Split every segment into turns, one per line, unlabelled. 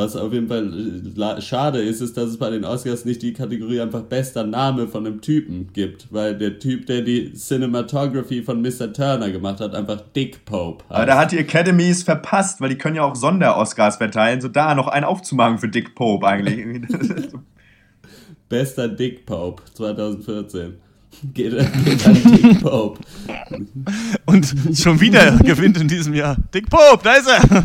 Was auf jeden Fall schade ist, ist, dass es bei den Oscars nicht die Kategorie einfach bester Name von einem Typen gibt, weil der Typ, der die Cinematography von Mr. Turner gemacht hat, einfach Dick Pope.
Heißt. Aber da hat die Academy es verpasst, weil die können ja auch Sonder-Oscars verteilen, so da noch einen aufzumachen für Dick Pope eigentlich.
Bester Dick Pope 2014 geht, geht an Dick Pope.
Und schon wieder gewinnt in diesem Jahr Dick Pope, da ist er.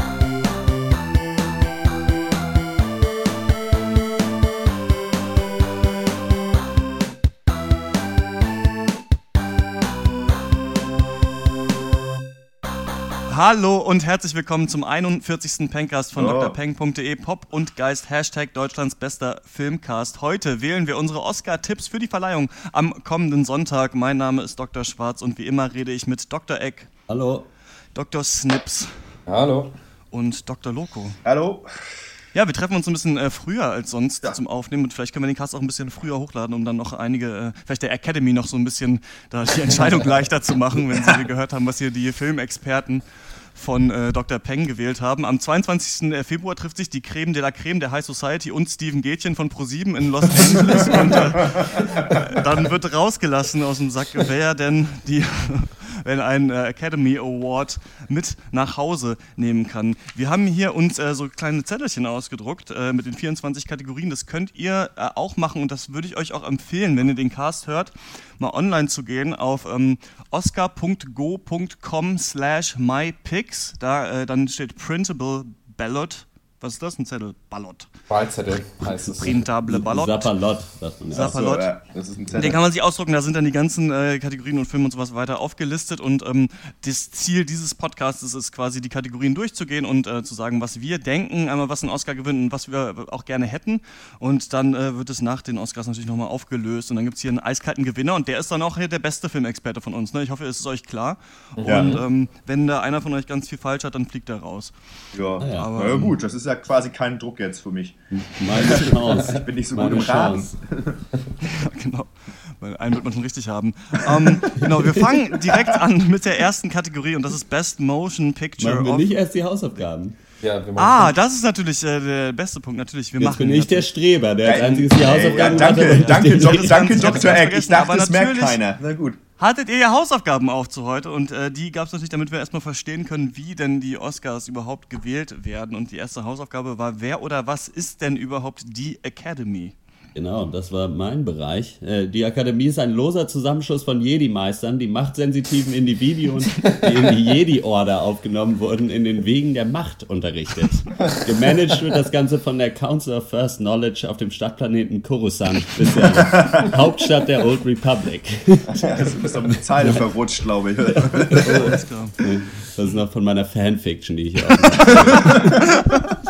Hallo und herzlich willkommen zum 41. Pencast von oh. drpeng.de Pop und Geist Hashtag Deutschlands bester Filmcast. Heute wählen wir unsere Oscar-Tipps für die Verleihung am kommenden Sonntag. Mein Name ist Dr. Schwarz und wie immer rede ich mit Dr. Eck.
Hallo.
Dr. Snips.
Hallo.
Und Dr. Loco.
Hallo.
Ja, wir treffen uns ein bisschen äh, früher als sonst ja. zum Aufnehmen und vielleicht können wir den Cast auch ein bisschen früher hochladen, um dann noch einige, äh, vielleicht der Academy noch so ein bisschen da die Entscheidung leichter zu machen, wenn sie gehört haben, was hier die Filmexperten von äh, Dr. Peng gewählt haben. Am 22. Äh, Februar trifft sich die Creme de la Creme der High Society und Steven Gätchen von ProSieben in Los Angeles. und äh, dann wird rausgelassen aus dem Sack, wer denn die wenn ein äh, Academy Award mit nach Hause nehmen kann. Wir haben hier uns äh, so kleine Zettelchen ausgedruckt äh, mit den 24 Kategorien. Das könnt ihr äh, auch machen und das würde ich euch auch empfehlen, wenn ihr den Cast hört, mal online zu gehen auf ähm, oscar.go.com slash mypicks. Da äh, dann steht Printable Ballot was ist das? Ein Zettel? Ballot.
Wahlzettel heißt es.
Printable Ballot.
Sapperlot.
Sapperlot. So, ja. das ist ein Zettel. Den kann man sich ausdrucken, da sind dann die ganzen äh, Kategorien und Filme und sowas weiter aufgelistet und ähm, das Ziel dieses Podcasts ist quasi die Kategorien durchzugehen und äh, zu sagen, was wir denken, einmal was ein Oscar gewinnt und was wir auch gerne hätten und dann äh, wird es nach den Oscars natürlich nochmal aufgelöst und dann gibt es hier einen eiskalten Gewinner und der ist dann auch hier der beste Filmexperte von uns. Ne? Ich hoffe, es ist euch klar ja. und ähm, wenn da einer von euch ganz viel falsch hat, dann fliegt er raus.
Ja, ah, Aber, ja gut, das ist ja ja quasi kein Druck jetzt für mich.
Meine Chance.
Ich bin nicht so Meine gut im Raten.
genau. Weil einen wird man schon richtig haben. Ähm, genau, wir fangen direkt an mit der ersten Kategorie und das ist Best Motion Picture.
Machen wir nicht erst die Hausaufgaben.
Ja, ah, das ist natürlich äh, der beste Punkt. Natürlich, wir
Jetzt
machen.
bin ich der Streber, der als einziges die Hausaufgaben
ja, danke. Danke, danke, danke, Dr. Eck. Ich dachte, das merkt keiner.
Na gut hattet ihr ja Hausaufgaben auch zu heute und äh, die gab es natürlich, damit wir erstmal verstehen können, wie denn die Oscars überhaupt gewählt werden. Und die erste Hausaufgabe war, wer oder was ist denn überhaupt die Academy?
Genau, das war mein Bereich. Äh, die Akademie ist ein loser Zusammenschluss von Jedi-Meistern, die machtsensitiven Individuen, die in die Jedi-Order aufgenommen wurden, in den Wegen der Macht unterrichtet. Gemanagt wird das Ganze von der Council of First Knowledge auf dem Stadtplaneten Coruscant, bisher Hauptstadt der Old Republic.
Du bist auf eine Zeile verrutscht, glaube ich.
Das ist noch von meiner Fanfiction, die ich hier auch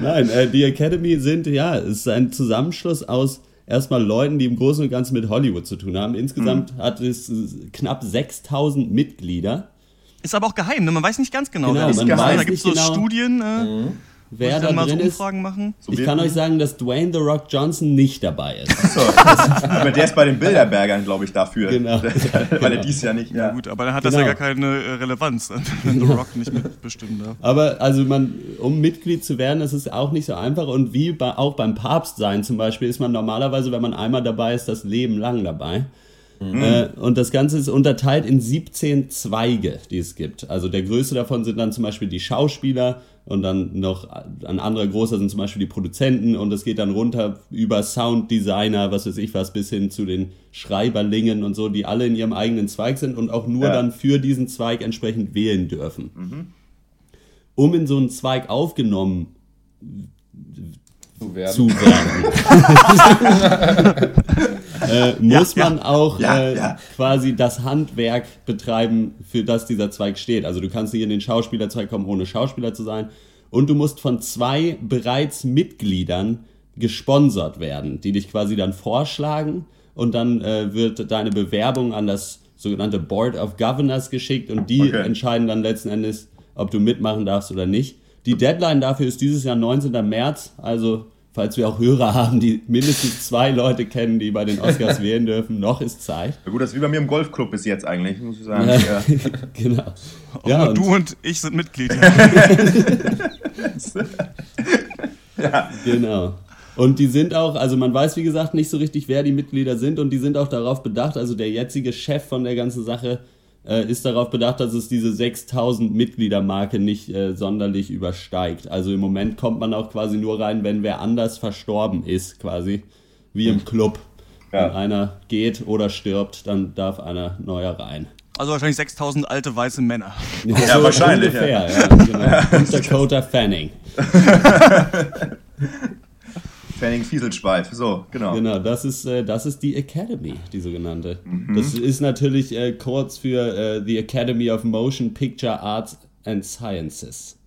Nein, äh, die Academy sind, ja, es ist ein Zusammenschluss aus erstmal Leuten, die im Großen und Ganzen mit Hollywood zu tun haben. Insgesamt mhm. hat es knapp 6000 Mitglieder.
Ist aber auch geheim, ne? man weiß nicht ganz genau.
genau man
geheim.
weiß
da gibt es so
genau.
Studien. Äh, mhm
wer da drin so ist.
Machen?
ich kann euch sagen, dass Dwayne The Rock Johnson nicht dabei ist.
So, aber der ist bei den Bilderbergern, glaube ich, dafür.
Genau.
Weil er dies ja nicht.
Ja, ja gut, aber dann hat genau. das ja gar keine äh, Relevanz, wenn The Rock nicht mitbestimmt darf.
Aber also man, um Mitglied zu werden, ist es auch nicht so einfach. Und wie bei, auch beim Papst sein zum Beispiel, ist man normalerweise, wenn man einmal dabei ist, das Leben lang dabei. Mhm. Äh, und das Ganze ist unterteilt in 17 Zweige, die es gibt. Also der größte davon sind dann zum Beispiel die Schauspieler und dann noch ein anderer großer sind zum Beispiel die Produzenten und es geht dann runter über Sounddesigner, was weiß ich was, bis hin zu den Schreiberlingen und so, die alle in ihrem eigenen Zweig sind und auch nur ja. dann für diesen Zweig entsprechend wählen dürfen. Mhm. Um in so einen Zweig aufgenommen
zu werden,
zu werden. äh, muss ja, man ja. auch äh, quasi das Handwerk betreiben, für das dieser Zweig steht. Also du kannst nicht in den Schauspielerzweig kommen, ohne Schauspieler zu sein. Und du musst von zwei bereits Mitgliedern gesponsert werden, die dich quasi dann vorschlagen und dann äh, wird deine Bewerbung an das sogenannte Board of Governors geschickt und die okay. entscheiden dann letzten Endes, ob du mitmachen darfst oder nicht. Die Deadline dafür ist dieses Jahr 19. März, also falls wir auch Hörer haben, die mindestens zwei Leute kennen, die bei den Oscars wählen dürfen, noch ist Zeit.
Ja gut, das ist wie bei mir im Golfclub bis jetzt eigentlich, muss ich sagen.
Ja,
Ja.
genau.
Auch
Ja,
nur
und-
du und ich sind Mitglied.
Genau. Und die sind auch, also man weiß wie gesagt nicht so richtig, wer die Mitglieder sind und die sind auch darauf bedacht, also der jetzige Chef von der ganzen Sache äh, ist darauf bedacht, dass es diese 6000 Mitgliedermarke nicht äh, sonderlich übersteigt. Also im Moment kommt man auch quasi nur rein, wenn wer anders verstorben ist, quasi wie im Club.
Ja.
Wenn einer geht oder stirbt, dann darf einer neuer rein.
Also wahrscheinlich 6000 alte weiße Männer.
Ja, wahrscheinlich,
Ungefähr, ja. genau. Und Dakota Fanning.
Fanning Fieselschweif, so, genau.
Genau, das ist, äh, das ist die Academy, die sogenannte. Das ist natürlich äh, kurz für äh, The Academy of Motion Picture Arts and Sciences.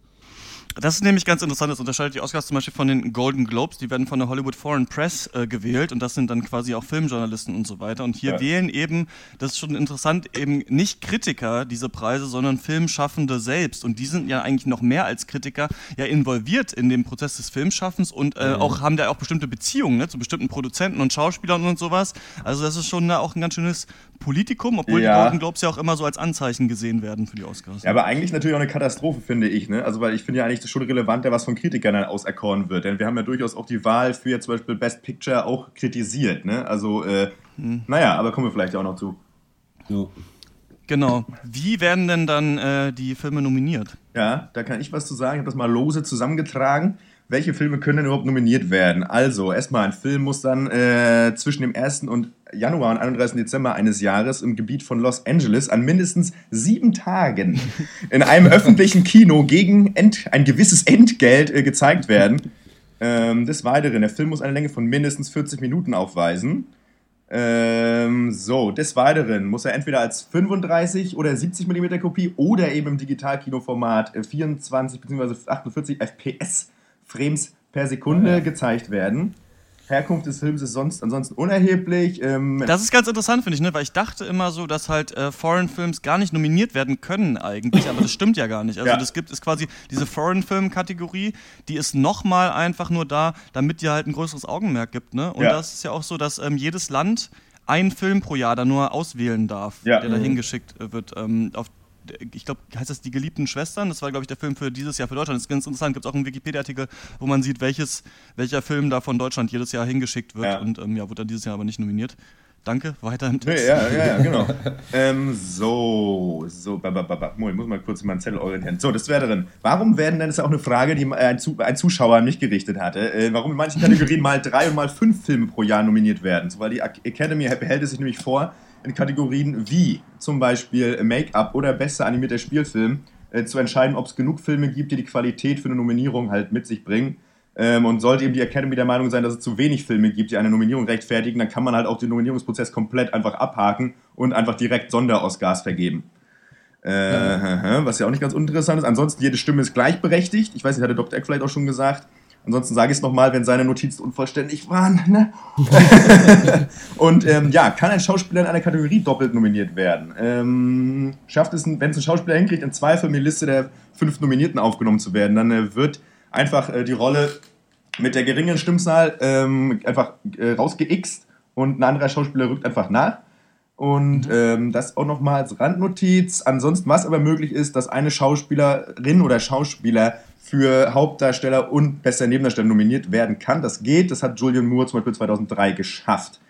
Das ist nämlich ganz interessant. Das unterscheidet die Oscars zum Beispiel von den Golden Globes. Die werden von der Hollywood Foreign Press äh, gewählt und das sind dann quasi auch Filmjournalisten und so weiter. Und hier
Ja.
wählen eben, das ist schon interessant, eben nicht Kritiker diese Preise, sondern Filmschaffende selbst. Und die sind ja eigentlich noch mehr als Kritiker ja involviert in den Prozess des Filmschaffens und äh, auch haben da auch bestimmte Beziehungen ne, zu bestimmten Produzenten und Schauspielern und sowas. Also das ist schon äh, auch ein ganz schönes Politikum, obwohl
Ja.
die Golden Globes ja auch immer so als Anzeichen gesehen werden für die Oscars.
Ja, aber eigentlich natürlich auch eine Katastrophe, finde ich. Ne? Also, weil ich finde ja eigentlich das schon relevanter, was von Kritikern dann auserkoren wird. Denn wir haben ja durchaus auch die Wahl für zum Beispiel Best Picture auch kritisiert. Ne? Also, äh, naja, aber kommen wir vielleicht auch noch zu.
Jo.
Genau. Wie werden denn dann äh, die Filme nominiert?
Ja, da kann ich was zu sagen. Ich habe das mal lose zusammengetragen. Welche Filme können denn überhaupt nominiert werden? Also, erstmal, ein Film muss dann äh, zwischen dem 1. und Januar und 31. Dezember eines Jahres im Gebiet von Los Angeles an mindestens sieben Tagen in einem öffentlichen Kino gegen Ent ein gewisses Entgelt äh, gezeigt werden. Ähm, des Weiteren, der Film muss eine Länge von mindestens 40 Minuten aufweisen. Ähm, so, des Weiteren muss er entweder als 35 oder 70 mm Kopie oder eben im Digitalkinoformat äh, 24 bzw. 48 FPS Frames per Sekunde gezeigt werden. Herkunft des Films ist sonst ansonsten unerheblich. Ähm,
Das ist ganz interessant, finde ich, ne? weil ich dachte immer so, dass halt äh, Foreign Films gar nicht nominiert werden können eigentlich, aber das stimmt ja gar nicht. Also
Ja.
das gibt es quasi diese Foreign Film Kategorie, die ist nochmal einfach nur da, damit die halt ein größeres Augenmerk gibt. Ne? Und
Ja.
das ist ja auch so, dass ähm, jedes Land einen Film pro Jahr da nur auswählen darf,
Ja.
der da
Mhm.
hingeschickt äh, wird. Ähm, auf ich glaube, heißt das Die geliebten Schwestern? Das war, glaube ich, der Film für dieses Jahr für Deutschland. Das ist ganz interessant. Gibt es auch einen Wikipedia-Artikel, wo man sieht, welches, welcher Film da von Deutschland jedes Jahr hingeschickt wird.
Ja.
Und ähm, ja, wurde dann dieses Jahr aber nicht nominiert. Danke, weiter im
Nee,
Text.
ja, ja, ja, genau. ähm, so, so. Moment, ich muss mal kurz meinen Zettel orientieren. So, das wäre drin. Warum werden denn, das ist auch eine Frage, die äh, ein, Zu ein Zuschauer an mich gerichtet hatte, äh, warum in manchen Kategorien mal drei und mal fünf Filme pro Jahr nominiert werden? So, weil die Ac- Academy behält es sich nämlich vor, in Kategorien wie zum Beispiel Make-up oder bester animierter Spielfilm äh, zu entscheiden, ob es genug Filme gibt, die die Qualität für eine Nominierung halt mit sich bringen. Ähm, und sollte eben die Academy der Meinung sein, dass es zu wenig Filme gibt, die eine Nominierung rechtfertigen, dann kann man halt auch den Nominierungsprozess komplett einfach abhaken und einfach direkt Sonder-Oscars vergeben. Äh, Was ja auch nicht ganz uninteressant ist. Ansonsten, jede Stimme ist gleichberechtigt. Ich weiß nicht, hatte Dr. Eck vielleicht auch schon gesagt. Ansonsten sage ich es nochmal, wenn seine Notizen unvollständig waren. Ne? und ähm, ja, kann ein Schauspieler in einer Kategorie doppelt nominiert werden? Ähm, schafft es, wenn es ein Schauspieler hinkriegt, in Zweifel in die Liste der fünf Nominierten aufgenommen zu werden, dann äh, wird einfach äh, die Rolle mit der geringen Stimmzahl ähm, einfach äh, rausgeixt und ein anderer Schauspieler rückt einfach nach. Und ähm, das auch nochmal als Randnotiz. Ansonsten, was aber möglich ist, dass eine Schauspielerin oder Schauspieler für Hauptdarsteller und bester Nebendarsteller nominiert werden kann. Das geht. Das hat Julian Moore zum Beispiel 2003 geschafft.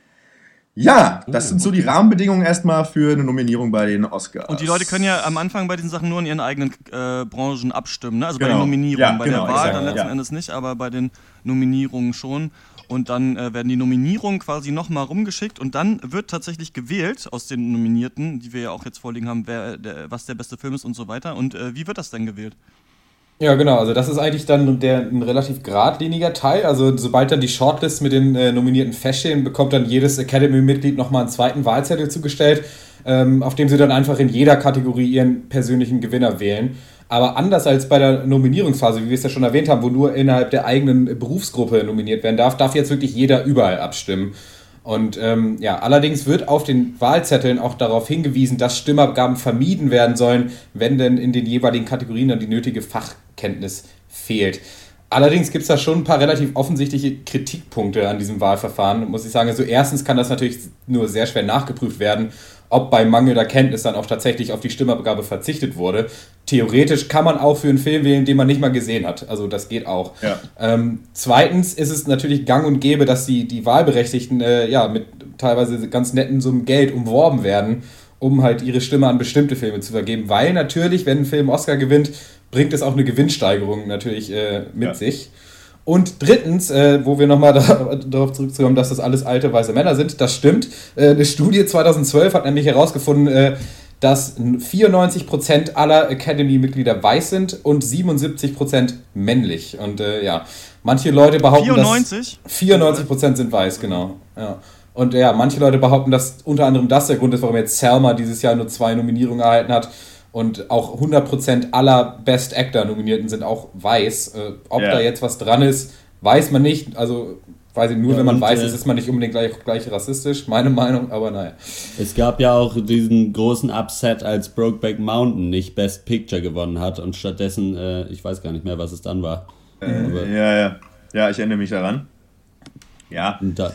Ja, das sind so die Rahmenbedingungen erstmal für eine Nominierung bei den Oscars.
Und die Leute können ja am Anfang bei diesen Sachen nur in ihren eigenen äh, Branchen abstimmen, ne? also bei
Genau.
den Nominierungen.
Ja,
bei
genau,
der Wahl dann letzten
ja.
Endes nicht, aber bei den Nominierungen schon. Und dann äh, werden die Nominierungen quasi nochmal rumgeschickt und dann wird tatsächlich gewählt aus den Nominierten, die wir ja auch jetzt vorliegen haben, wer, der, was der beste Film ist und so weiter. Und äh, wie wird das denn gewählt?
Ja, genau. Also das ist eigentlich dann der, ein relativ geradliniger Teil. Also sobald dann die Shortlist mit den äh, Nominierten feststehen, bekommt dann jedes Academy-Mitglied nochmal einen zweiten Wahlzettel zugestellt, ähm, auf dem sie dann einfach in jeder Kategorie ihren persönlichen Gewinner wählen. Aber anders als bei der Nominierungsphase, wie wir es ja schon erwähnt haben, wo nur innerhalb der eigenen Berufsgruppe nominiert werden darf, darf jetzt wirklich jeder überall abstimmen. Und ähm, ja, allerdings wird auf den Wahlzetteln auch darauf hingewiesen, dass Stimmabgaben vermieden werden sollen, wenn denn in den jeweiligen Kategorien dann die nötige Fachkenntnis fehlt. Allerdings gibt es da schon ein paar relativ offensichtliche Kritikpunkte an diesem Wahlverfahren, muss ich sagen. Also erstens kann das natürlich nur sehr schwer nachgeprüft werden, ob bei mangelnder Kenntnis dann auch tatsächlich auf die Stimmabgabe verzichtet wurde. Theoretisch kann man auch für einen Film wählen, den man nicht mal gesehen hat. Also das geht auch.
Ja.
Ähm, zweitens ist es natürlich gang und gäbe, dass die, die Wahlberechtigten äh, ja, mit teilweise ganz netten Summen Geld umworben werden, um halt ihre Stimme an bestimmte Filme zu vergeben. Weil natürlich, wenn ein Film Oscar gewinnt, bringt es auch eine Gewinnsteigerung natürlich äh, mit
Ja.
sich. Und drittens, äh, wo wir nochmal da, darauf zurückzukommen, dass das alles alte weiße Männer sind, das stimmt. Äh, eine Studie 2012 hat nämlich herausgefunden, äh, dass 94% aller Academy-Mitglieder weiß sind und 77% männlich. Und äh, ja, manche Leute behaupten,
94?
dass 94% sind weiß, genau. Ja. Und ja, manche Leute behaupten, dass unter anderem das der Grund ist, warum jetzt Selma dieses Jahr nur zwei Nominierungen erhalten hat. Und auch 100% aller Best Actor-Nominierten sind auch weiß. Äh, ob
Ja.
da jetzt was dran ist, weiß man nicht. Also, weiß ich nur,
Ja,
wenn man
und,
weiß,
äh,
ist, ist man nicht unbedingt gleich, gleich rassistisch, meine Meinung, aber naja.
Es gab ja auch diesen großen Upset, als Brokeback Mountain nicht Best Picture gewonnen hat und stattdessen, äh, ich weiß gar nicht mehr, was es dann war. Aber-
Ja, ja. Ja, ich erinnere mich daran. Ja,
Und da,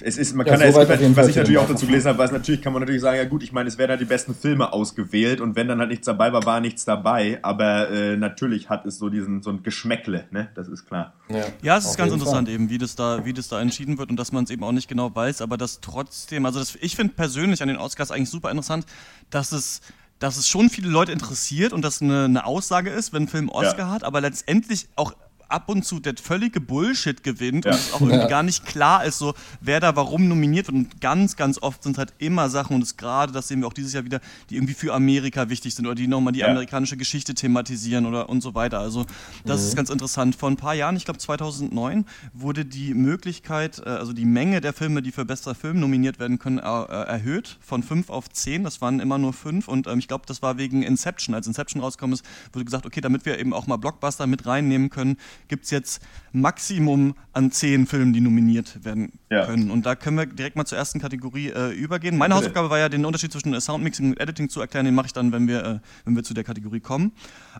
es ist, man
Ja,
kann ja, es was
Fall
ich natürlich auch dazu gelesen habe, was natürlich kann man natürlich sagen, ja gut, ich meine, es werden halt die besten Filme ausgewählt und wenn dann halt nichts dabei war, war nichts dabei, aber äh, natürlich hat es so diesen, so ein Geschmäckle, ne, das ist klar.
Ja, es ist
Auf
ganz interessant eben, wie das da, wie das da entschieden wird und dass man es eben auch nicht genau weiß, aber das trotzdem, also das, ich finde persönlich an den Oscars eigentlich super interessant, dass es dass es schon viele Leute interessiert und das eine, eine Aussage ist, wenn ein Film Oscar
Ja.
hat, aber letztendlich auch ab und zu der völlige Bullshit gewinnt
Ja.
und es auch irgendwie
Ja.
gar nicht klar ist, so wer da warum nominiert wird. Und ganz, ganz oft sind halt immer Sachen, und es gerade, das sehen wir auch dieses Jahr wieder, die irgendwie für Amerika wichtig sind oder die nochmal die
Ja.
amerikanische Geschichte thematisieren oder und so weiter. Also das ist ganz interessant. Vor ein paar Jahren, ich glaube 2009, wurde die Möglichkeit, äh, also die Menge der Filme, die für bester Film nominiert werden können, äh, erhöht von 5 auf 10. Das waren immer nur 5 und ähm, ich glaube, das war wegen Inception. Als Inception rausgekommen ist, wurde gesagt, okay, damit wir eben auch mal Blockbuster mit reinnehmen können, gibt es jetzt Maximum an 10 Filmen, die nominiert werden
Ja.
können. Und da können wir direkt mal zur ersten Kategorie äh, übergehen. Meine
Bitte.
Hausaufgabe war ja, den Unterschied zwischen Soundmixing und Editing zu erklären. Den mache ich dann, wenn wir, äh, wenn wir zu der Kategorie kommen.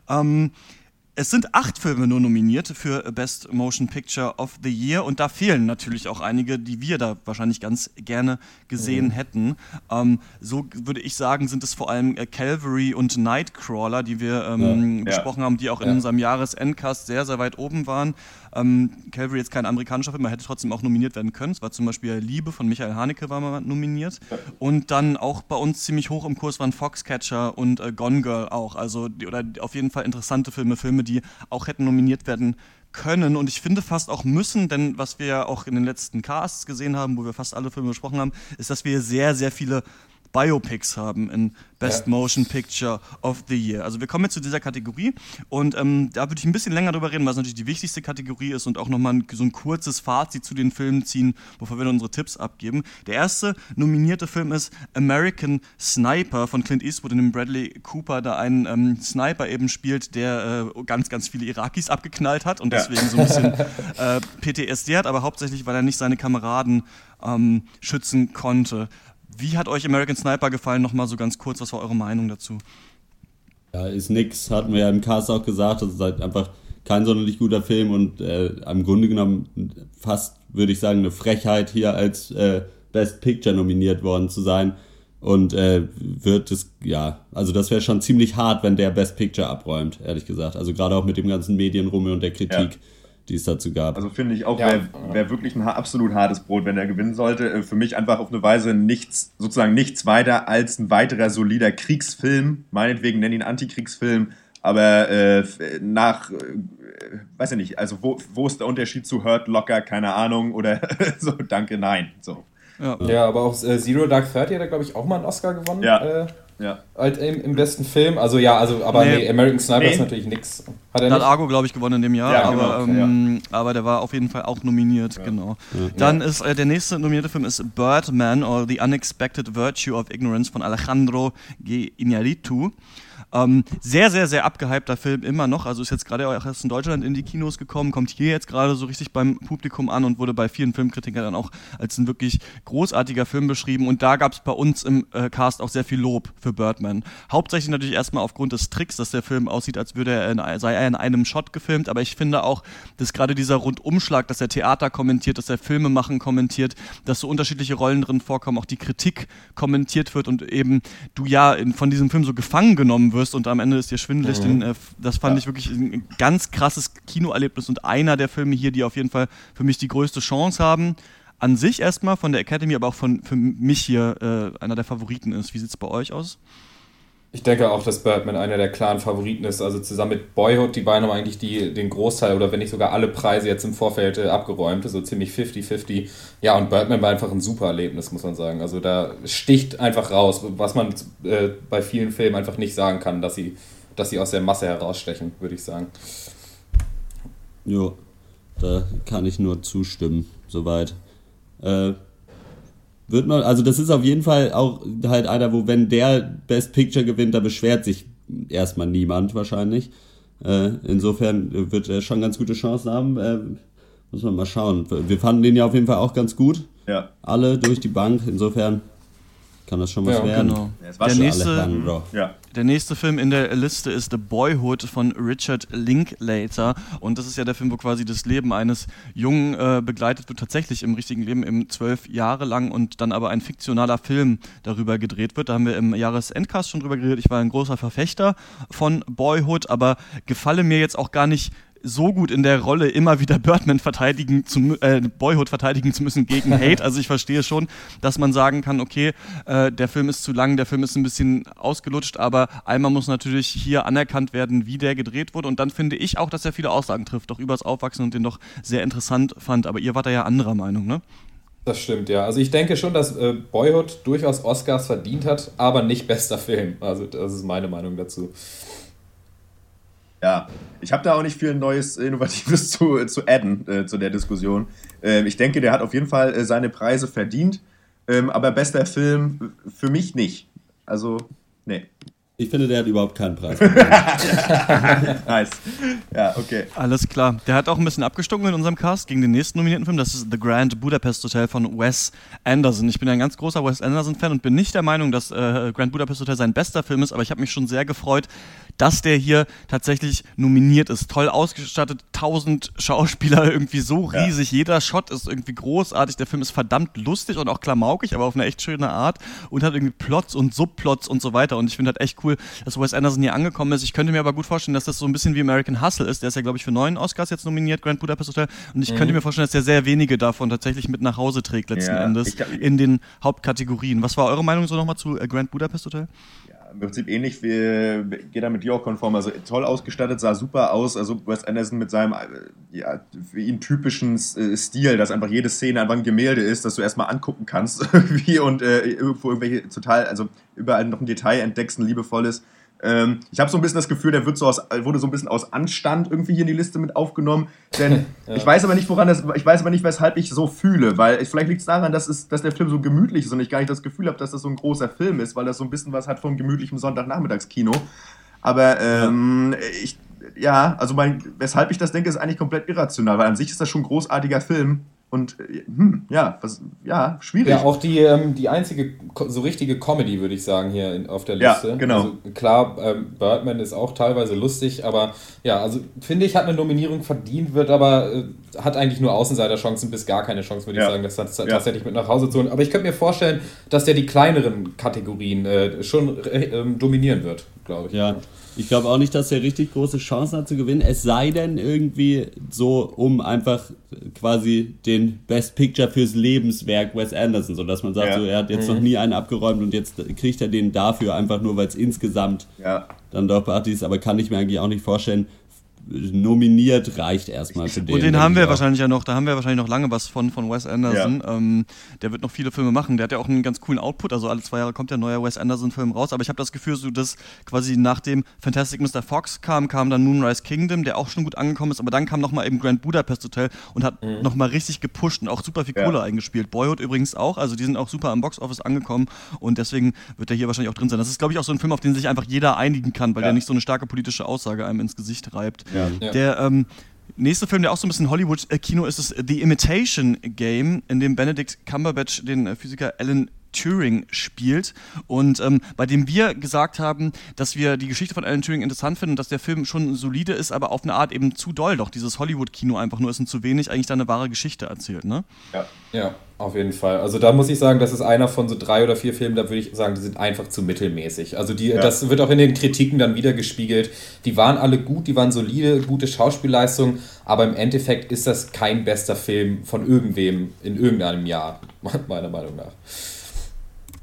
Ähm, es sind acht Filme nur nominiert für Best Motion Picture of the Year und da fehlen natürlich auch einige, die wir da wahrscheinlich ganz gerne gesehen hätten. Ähm, so würde ich sagen, sind es vor allem äh, Calvary und Nightcrawler, die wir ähm,
Ja.
besprochen haben, die auch in
Ja.
unserem Jahresendcast sehr, sehr weit oben waren. Ähm, Calvary ist kein amerikanischer Film, er hätte trotzdem auch nominiert werden können. Es war zum Beispiel Liebe von Michael Haneke war mal nominiert. Und dann auch bei uns ziemlich hoch im Kurs waren Foxcatcher und äh, Gone Girl auch. Also, die, oder auf jeden Fall interessante Filme, Filme, die auch hätten nominiert werden können und ich finde fast auch müssen, denn was wir ja auch in den letzten Casts gesehen haben, wo wir fast alle Filme besprochen haben, ist, dass wir sehr, sehr viele Biopics haben in Best
Ja.
Motion Picture of the Year. Also wir kommen jetzt zu dieser Kategorie und ähm, da würde ich ein bisschen länger drüber reden, weil es natürlich die wichtigste Kategorie ist und auch nochmal ein, so ein kurzes Fazit zu den Filmen ziehen, bevor wir dann unsere Tipps abgeben. Der erste nominierte Film ist American Sniper von Clint Eastwood, in dem Bradley Cooper da einen ähm, Sniper eben spielt, der äh, ganz, ganz viele Irakis abgeknallt hat und
Ja.
deswegen so ein bisschen äh, PTSD hat, aber hauptsächlich, weil er nicht seine Kameraden ähm, schützen konnte. Wie hat euch American Sniper gefallen? Nochmal so ganz kurz, was war eure Meinung dazu?
Ja, ist nix, hatten wir ja im Cast auch gesagt, das ist halt einfach kein sonderlich guter Film und äh, im Grunde genommen fast, würde ich sagen, eine Frechheit hier als äh, Best Picture nominiert worden zu sein. Und äh, wird es, ja, also das wäre schon ziemlich hart, wenn der Best Picture abräumt, ehrlich gesagt. Also gerade auch mit dem ganzen Medienrummel und der Kritik,
Ja.
Die es dazu gab.
Also finde ich auch,
Ja.
wäre wär wirklich ein absolut hartes Brot, wenn er gewinnen sollte. Äh, Für mich einfach auf eine Weise nichts, sozusagen nichts weiter als ein weiterer solider Kriegsfilm. Meinetwegen nenn ihn Antikriegsfilm, aber äh, nach, äh, weiß ich nicht, also wo, wo ist der Unterschied zu Hurt Locker, keine Ahnung, oder so, danke, nein. So.
Ja.
Ja, aber auch äh, Zero Dark Thirty hat er, glaube ich, auch mal einen Oscar gewonnen.
Ja. Ja.
halt im, im besten Film. Also ja, also, aber
Nee.
nee, American Sniper
Nee.
ist natürlich nix. Hat er
hat
nicht?
Argo, glaube ich, gewonnen in dem Jahr,
Ja,
aber,
genau,
ähm, aber der war auf jeden Fall auch nominiert, genau. Dann ist äh, der nächste nominierte Film ist Birdman or The Unexpected Virtue of Ignorance von Alejandro G. Iñárritu. Ähm, sehr, sehr, sehr abgehypter Film immer noch. Also ist jetzt gerade auch erst in Deutschland in die Kinos gekommen, kommt hier jetzt gerade so richtig beim Publikum an und wurde bei vielen Filmkritikern dann auch als ein wirklich großartiger Film beschrieben. Und da gab es bei uns im äh, Cast auch sehr viel Lob für Birdman. Hauptsächlich natürlich erstmal aufgrund des Tricks, dass der Film aussieht, als würde er in, sei er in einem Shot gefilmt, aber ich finde auch, dass gerade dieser Rundumschlag, dass er Theater kommentiert, dass er Filme machen kommentiert, dass so unterschiedliche Rollen drin vorkommen, auch die Kritik kommentiert wird und eben du ja in, von diesem Film so gefangen genommen wirst und am Ende ist dir schwindelig, mhm. den, äh, das fand ja. ich wirklich ein ganz krasses Kinoerlebnis und einer der Filme hier, die auf jeden Fall für mich die größte Chance haben an sich erstmal von der Academy, aber auch von für mich hier äh, einer der Favoriten ist. Wie sieht es bei euch aus?
Ich denke auch, dass Birdman einer der klaren Favoriten ist. Also zusammen mit Boyhood, die beiden haben eigentlich die, den Großteil oder wenn nicht sogar alle Preise jetzt im Vorfeld äh, abgeräumt. So ziemlich 50-50. Ja, und Birdman war einfach ein super Erlebnis, muss man sagen. Also da sticht einfach raus, was man äh, bei vielen Filmen einfach nicht sagen kann, dass sie, dass sie aus der Masse herausstechen, würde ich sagen.
Jo, da kann ich nur zustimmen, soweit. Äh, wird man, also das ist auf jeden Fall auch halt einer, wo wenn der Best Picture gewinnt, da beschwert sich erstmal niemand wahrscheinlich. Äh, insofern wird er schon ganz gute Chancen haben. Äh, muss man mal schauen. Wir fanden den ja auf jeden Fall auch ganz gut.
Ja.
Alle durch die Bank. Insofern kann das schon was ja, werden. Genau.
Ja, der, nächste, ja. der nächste Film in der Liste ist The Boyhood von Richard Linklater. Und das ist ja der Film, wo quasi das Leben eines Jungen äh, begleitet wird, tatsächlich im richtigen Leben, im zwölf Jahre lang und dann aber ein fiktionaler Film darüber gedreht wird. Da haben wir im Jahresendcast schon drüber geredet. Ich war ein großer Verfechter von Boyhood, aber gefalle mir jetzt auch gar nicht so gut in der Rolle, immer wieder Birdman verteidigen zu, äh, Boyhood verteidigen zu müssen gegen Hate. Also ich verstehe schon, dass man sagen kann, okay, äh, der Film ist zu lang, der Film ist ein bisschen ausgelutscht, aber einmal muss natürlich hier anerkannt werden, wie der gedreht wurde. Und dann finde ich auch, dass er viele Aussagen trifft, doch übers Aufwachsen und den doch sehr interessant fand. Aber ihr wart da ja anderer Meinung, ne?
Das stimmt, ja. Also ich denke schon, dass äh, Boyhood durchaus Oscars verdient hat, aber nicht bester Film. Also das ist meine Meinung dazu.
Ja, ich habe da auch nicht viel Neues, Innovatives zu, zu adden äh, zu der Diskussion. Ähm, ich denke, der hat auf jeden Fall äh, seine Preise verdient, ähm, aber bester Film für mich nicht. Also, nee.
Ich finde, der hat überhaupt keinen Preis.
nice. Ja, okay.
Alles klar. Der hat auch ein bisschen abgestunken in unserem Cast gegen den nächsten nominierten Film. Das ist The Grand Budapest Hotel von Wes Anderson. Ich bin ein ganz großer Wes Anderson-Fan und bin nicht der Meinung, dass äh, Grand Budapest Hotel sein bester Film ist, aber ich habe mich schon sehr gefreut, dass der hier tatsächlich nominiert ist. Toll ausgestattet, tausend Schauspieler, irgendwie so riesig. Ja. Jeder Shot ist irgendwie großartig. Der Film ist verdammt lustig und auch klamaukig, aber auf eine echt schöne Art und hat irgendwie Plots und Subplots und so weiter. Und ich finde halt echt cool, dass Wes Anderson hier angekommen ist. Ich könnte mir aber gut vorstellen, dass das so ein bisschen wie American Hustle ist. Der ist ja, glaube ich, für neun Oscars jetzt nominiert, Grand Budapest Hotel. Und ich mhm. könnte mir vorstellen, dass der sehr wenige davon tatsächlich mit nach Hause trägt letzten ja, Endes in den Hauptkategorien. Was war eure Meinung so nochmal zu äh, Grand Budapest Hotel?
Im Prinzip ähnlich wie geht da mit dir auch konform. Also toll ausgestattet, sah super aus. Also Wes Anderson mit seinem ja, für ihn typischen äh, Stil, dass einfach jede Szene einfach ein Gemälde ist, das du erstmal angucken kannst irgendwie und äh, irgendwo irgendwelche total, also überall noch ein Detail entdeckst, ein liebevolles. Ähm, ich habe so ein bisschen das Gefühl, der wird so aus, wurde so ein bisschen aus Anstand irgendwie hier in die Liste mit aufgenommen. Denn ja. ich weiß aber nicht, woran das, ich weiß aber nicht, weshalb ich so fühle, weil ich, vielleicht liegt es daran, dass, es, dass der Film so gemütlich ist und ich gar nicht das Gefühl habe, dass das so ein großer Film ist, weil das so ein bisschen was hat vom gemütlichen Sonntagnachmittagskino. Aber ähm, ja. ich, ja, also mein, weshalb ich das denke, ist eigentlich komplett irrational, weil an sich ist das schon ein großartiger Film. Und hm, ja, was, ja, schwierig. Ja,
auch die, ähm, die einzige so richtige Comedy, würde ich sagen, hier in, auf der Liste.
Ja, genau.
Also, klar, ähm, Birdman ist auch teilweise lustig, aber ja, also finde ich, hat eine Nominierung verdient, wird aber, äh, hat eigentlich nur Außenseiterchancen bis gar keine Chance, würde ja. ich sagen, das tatsächlich mit nach Hause zu holen. Aber ich könnte mir vorstellen, dass der die kleineren Kategorien äh, schon äh, dominieren wird, glaube ich.
Ja. Ich glaube auch nicht, dass er richtig große Chancen hat zu gewinnen. Es sei denn irgendwie so, um einfach quasi den Best Picture fürs Lebenswerk Wes Anderson, so dass man sagt, ja. so, er hat jetzt mhm. noch nie einen abgeräumt und jetzt kriegt er den dafür einfach nur, weil es insgesamt
ja.
dann doch beachtet ist. Aber kann ich mir eigentlich auch nicht vorstellen, nominiert reicht erstmal für
den. Und den haben wir wahrscheinlich ja noch, da haben wir wahrscheinlich noch lange was von, von Wes Anderson. Ja. Ähm, der wird noch viele Filme machen. Der hat ja auch einen ganz coolen Output, also alle zwei Jahre kommt ja ein neuer Wes Anderson-Film raus. Aber ich habe das Gefühl, so dass quasi nachdem Fantastic Mr. Fox kam, kam dann Moonrise Kingdom, der auch schon gut angekommen ist, aber dann kam nochmal eben Grand Budapest Hotel und hat mhm. nochmal richtig gepusht und auch super viel Kohle ja. eingespielt. Boyhood übrigens auch, also die sind auch super am Boxoffice angekommen und deswegen wird der hier wahrscheinlich auch drin sein. Das ist, glaube ich, auch so ein Film, auf den sich einfach jeder einigen kann, weil ja. der nicht so eine starke politische Aussage einem ins Gesicht reibt. Ja. Der ähm, nächste Film, der auch so ein bisschen Hollywood-Kino ist, ist The Imitation Game, in dem Benedict Cumberbatch den äh, Physiker Alan Turing spielt und ähm, bei dem wir gesagt haben, dass wir die Geschichte von Alan Turing interessant finden und dass der Film schon solide ist, aber auf eine Art eben zu doll doch. Dieses Hollywood-Kino einfach nur ist und zu wenig eigentlich da eine wahre Geschichte erzählt, ne?
Ja. Ja, auf jeden Fall. Also da muss ich sagen, das ist einer von so drei oder vier Filmen, da würde ich sagen, die sind einfach zu mittelmäßig. Also die, ja. das wird auch in den Kritiken dann wieder gespiegelt. Die waren alle gut, die waren solide, gute Schauspielleistungen, aber im Endeffekt ist das kein bester Film von irgendwem in irgendeinem Jahr, meiner Meinung nach.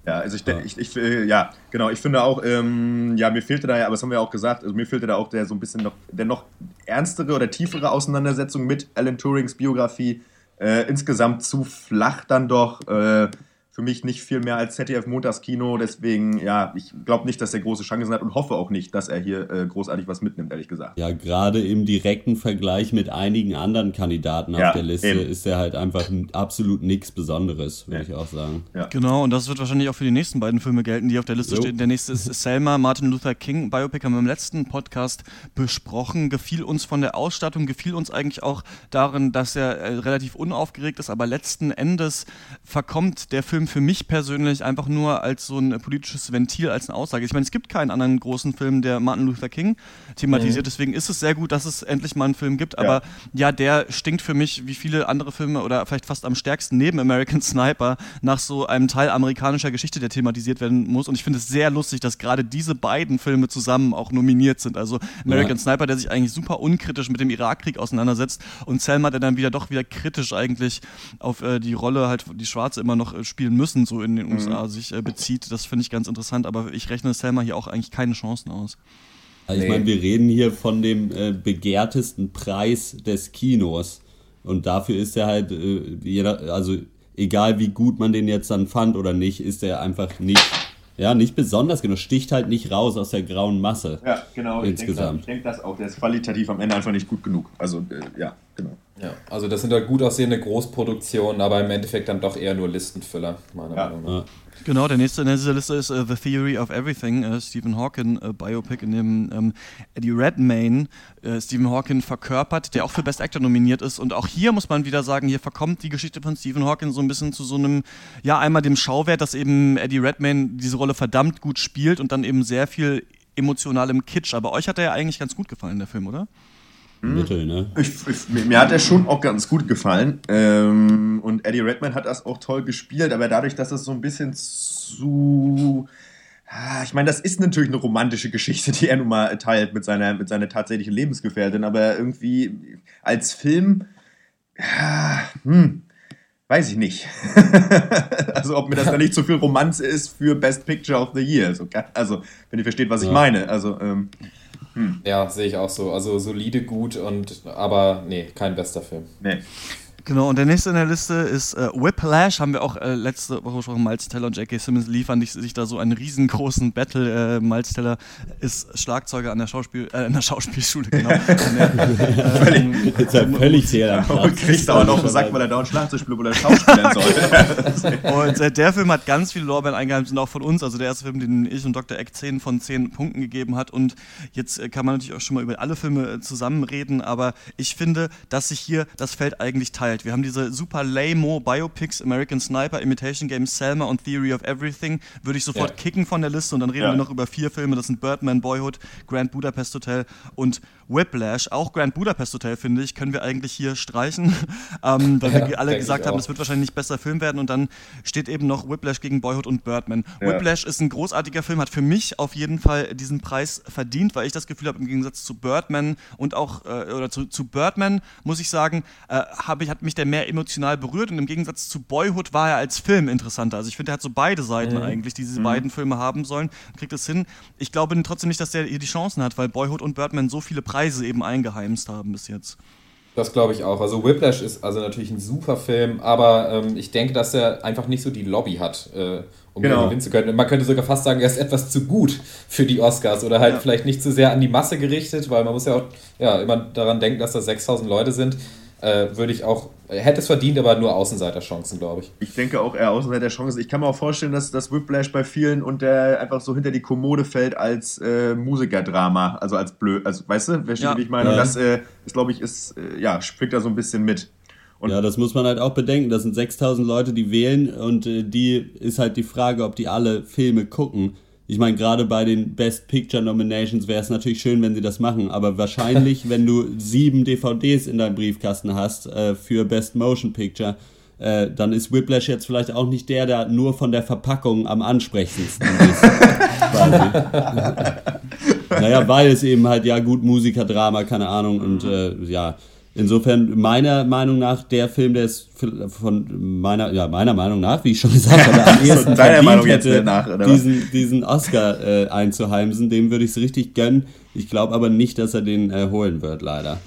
Ja, also ich, ja. ich, ich, äh, ja, genau, ich finde auch, ähm, ja, mir fehlte da ja, aber das haben wir auch gesagt, also mir fehlte da auch der so ein bisschen noch, der noch ernstere oder tiefere Auseinandersetzung mit Alan Turings Biografie. Äh, insgesamt zu flach dann doch. Äh, für mich nicht viel mehr als ZDF Montagskino. Deswegen, ja, ich glaube nicht, dass er große Chancen hat und hoffe auch nicht, dass er hier äh, großartig was mitnimmt, ehrlich gesagt.
Ja, gerade im direkten Vergleich mit einigen anderen Kandidaten ja, auf der Liste eben. ist er halt einfach absolut nichts Besonderes, würde ja. ich auch sagen.
Ja. Genau, und das wird wahrscheinlich auch für die nächsten beiden Filme gelten, die auf der Liste jo. stehen. Der nächste ist Selma, Martin Luther King, Biopic haben wir im letzten Podcast besprochen. Gefiel uns von der Ausstattung, gefiel uns eigentlich auch darin, dass er äh, relativ unaufgeregt ist, aber letzten Endes verkommt der Film Film für mich persönlich einfach nur als so ein politisches Ventil, als eine Aussage. Ich meine, es gibt keinen anderen großen Film, der Martin Luther King thematisiert. Mhm. Deswegen ist es sehr gut, dass es endlich mal einen Film gibt. Aber ja. ja, der stinkt für mich wie viele andere Filme oder vielleicht fast am stärksten neben American Sniper nach so einem Teil amerikanischer Geschichte, der thematisiert werden muss. Und ich finde es sehr lustig, dass gerade diese beiden Filme zusammen auch nominiert sind. Also American ja. Sniper, der sich eigentlich super unkritisch mit dem Irakkrieg auseinandersetzt und Selma, der dann wieder doch wieder kritisch eigentlich auf äh, die Rolle halt die Schwarze immer noch äh, spielen müssen, so in den USA mhm. sich äh, bezieht. Das finde ich ganz interessant, aber ich rechne Selma hier auch eigentlich keine Chancen aus.
Also ich meine, wir reden hier von dem äh, begehrtesten Preis des Kinos. Und dafür ist er halt, äh, jeder, also egal wie gut man den jetzt dann fand oder nicht, ist er einfach nicht, ja, nicht besonders genug, sticht halt nicht raus aus der grauen Masse.
Ja, genau. Insgesamt. Ich denke denk das auch, der ist qualitativ am Ende einfach nicht gut genug. Also, äh, ja, genau.
Ja, also das sind halt gut aussehende Großproduktionen, aber im Endeffekt dann doch eher nur Listenfüller, meiner ja. Meinung nach. Ja.
Genau, der nächste in dieser Liste ist uh, The Theory of Everything, uh, Stephen Hawking uh, Biopic, in dem um, Eddie Redmayne Stephen Hawking verkörpert, der auch für Best Actor nominiert ist. Und auch hier muss man wieder sagen, hier verkommt die Geschichte von Stephen Hawking so ein bisschen zu so einem, ja, einmal dem Schauwert, dass eben Eddie Redmayne diese Rolle verdammt gut spielt und dann eben sehr viel emotionalem Kitsch. Aber euch hat er ja eigentlich ganz gut gefallen, der Film, oder?
Hm. Mittel, ne?
Ich, ich, mir hat er schon auch ganz gut gefallen. Ähm, und Eddie Redman hat das auch toll gespielt, aber dadurch, dass es so ein bisschen zu. Ah, ich meine, das ist natürlich eine romantische Geschichte, die er nun mal teilt mit seiner, mit seiner tatsächlichen Lebensgefährtin, aber irgendwie als Film. Ja, hm, weiß ich nicht. also, ob mir das dann nicht zu viel Romanze ist für Best Picture of the Year. Also, also wenn ihr versteht, was ja. ich meine. Also, ähm,
hm. Ja, sehe ich auch so. Also solide, gut und aber nee, kein bester Film. Nee.
Genau, und der nächste in der Liste ist äh, Whiplash. Haben wir auch äh, letzte Woche besprochen. Miles Teller und J.K. Simmons liefern sich, sich da so einen riesengroßen Battle. Äh, Miles Teller ist Schlagzeuger an der, Schauspiel, äh, an der Schauspielschule, genau. der,
ähm, Jetzt ähm, völlig sehr Und kriegt aber noch einen Sack, weil er dauernd Schlagzeug spielt, wo er Schauspielern soll.
und äh, der Film hat ganz viele Lorbeeren eingeheimst und auch von uns. Also der erste Film, den ich und Dr. Eck 10 von 10 Punkten gegeben hat. Und jetzt äh, kann man natürlich auch schon mal über alle Filme äh, zusammenreden, aber ich finde, dass sich hier das Feld eigentlich teilt geteilt. Wir haben diese super lame Biopics, American Sniper, Imitation Game, Selma und Theory of Everything. Würde ich sofort ja. kicken von der Liste und dann reden ja. wir noch über vier Filme. Das sind Birdman, Boyhood, Grand Budapest Hotel und Whiplash. Auch Grand Budapest Hotel, finde ich, können wir eigentlich hier streichen, ähm, weil ja, wir alle gesagt haben, es wird wahrscheinlich nicht besser Film werden. Und dann steht eben noch Whiplash gegen Boyhood und Birdman. Whiplash ist ein großartiger Film, hat für mich auf jeden Fall diesen Preis verdient, weil ich das Gefühl habe, im Gegensatz zu Birdman und auch, äh, oder zu, zu Birdman, muss ich sagen, äh, habe ich, hat mich der mehr emotional berührt und im Gegensatz zu Boyhood war er als Film interessanter. Also ich finde, er hat so beide Seiten mhm. eigentlich, die diese mhm. beiden Filme haben sollen, kriegt es hin. Ich glaube trotzdem nicht, dass der hier die Chancen hat, weil Boyhood und Birdman so viele Preise eben eingeheimst haben bis jetzt.
Das glaube ich auch. Also Whiplash ist also natürlich ein super Film, aber ähm, ich denke, dass er einfach nicht so die Lobby hat, äh, um genau. gewinnen zu können. Man könnte sogar fast sagen, er ist etwas zu gut für die Oscars oder halt ja. vielleicht nicht zu sehr an die Masse gerichtet, weil man muss ja auch ja, immer daran denken, dass da 6000 Leute sind äh, würde ich auch, hätte es verdient, aber nur Außenseiterchancen, glaube ich.
Ich denke auch eher Außenseiterchancen. Ich kann mir auch vorstellen, dass das Whiplash bei vielen und der einfach so hinter die Kommode fällt als äh, Musikerdrama, also als blöd, also weißt du, wer steht, ja. wie ich meine? Ja. Und das äh, ist, glaube ich, ist, äh, ja, springt da so ein bisschen mit. Und
ja, das muss man halt auch bedenken. Das sind 6000 Leute, die wählen und äh, die ist halt die Frage, ob die alle Filme gucken. Ich meine, gerade bei den Best Picture Nominations wäre es natürlich schön, wenn sie das machen, aber wahrscheinlich, wenn du sieben DVDs in deinem Briefkasten hast äh, für Best Motion Picture, äh, dann ist Whiplash jetzt vielleicht auch nicht der, der nur von der Verpackung am ansprechendsten ist. quasi. naja, weil es eben halt, ja gut, Musikerdrama, keine Ahnung, und äh, ja, insofern meiner Meinung nach der Film, der ist von meiner, ja, meiner Meinung nach, wie ich schon gesagt habe, am ehesten
deiner Meinung jetzt
hätte,
nach, oder was?
diesen, diesen Oscar äh, einzuheimsen, dem würde ich es richtig gönnen. Ich glaube aber nicht, dass er den äh, holen wird, leider.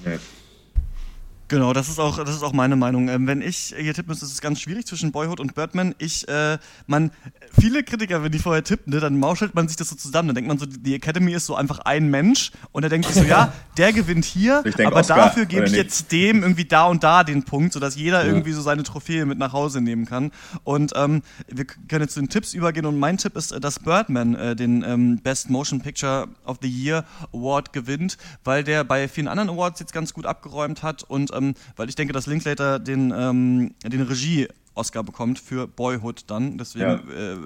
Genau, das ist auch, das ist auch meine Meinung. Ähm, wenn ich hier tippen müsste, ist es ganz schwierig zwischen Boyhood und Birdman. Ich, äh, man, viele Kritiker, wenn die vorher tippen, ne, dann mauschelt man sich das so zusammen. Dann denkt man so, die Academy ist so einfach ein Mensch und er denkt sich so, ja, der gewinnt hier, aber
Oscar,
dafür gebe ich
nicht?
jetzt dem irgendwie da und da den Punkt, sodass jeder irgendwie so seine Trophäe mit nach Hause nehmen kann. Und ähm, wir können jetzt zu den Tipps übergehen und mein Tipp ist, äh, dass Birdman äh, den ähm, Best Motion Picture of the Year Award gewinnt, weil der bei vielen anderen Awards jetzt ganz gut abgeräumt hat und ähm, weil ich denke, dass Linklater den, ähm, den Regie Oscar bekommt für Boyhood dann. Deswegen
Ja.
äh,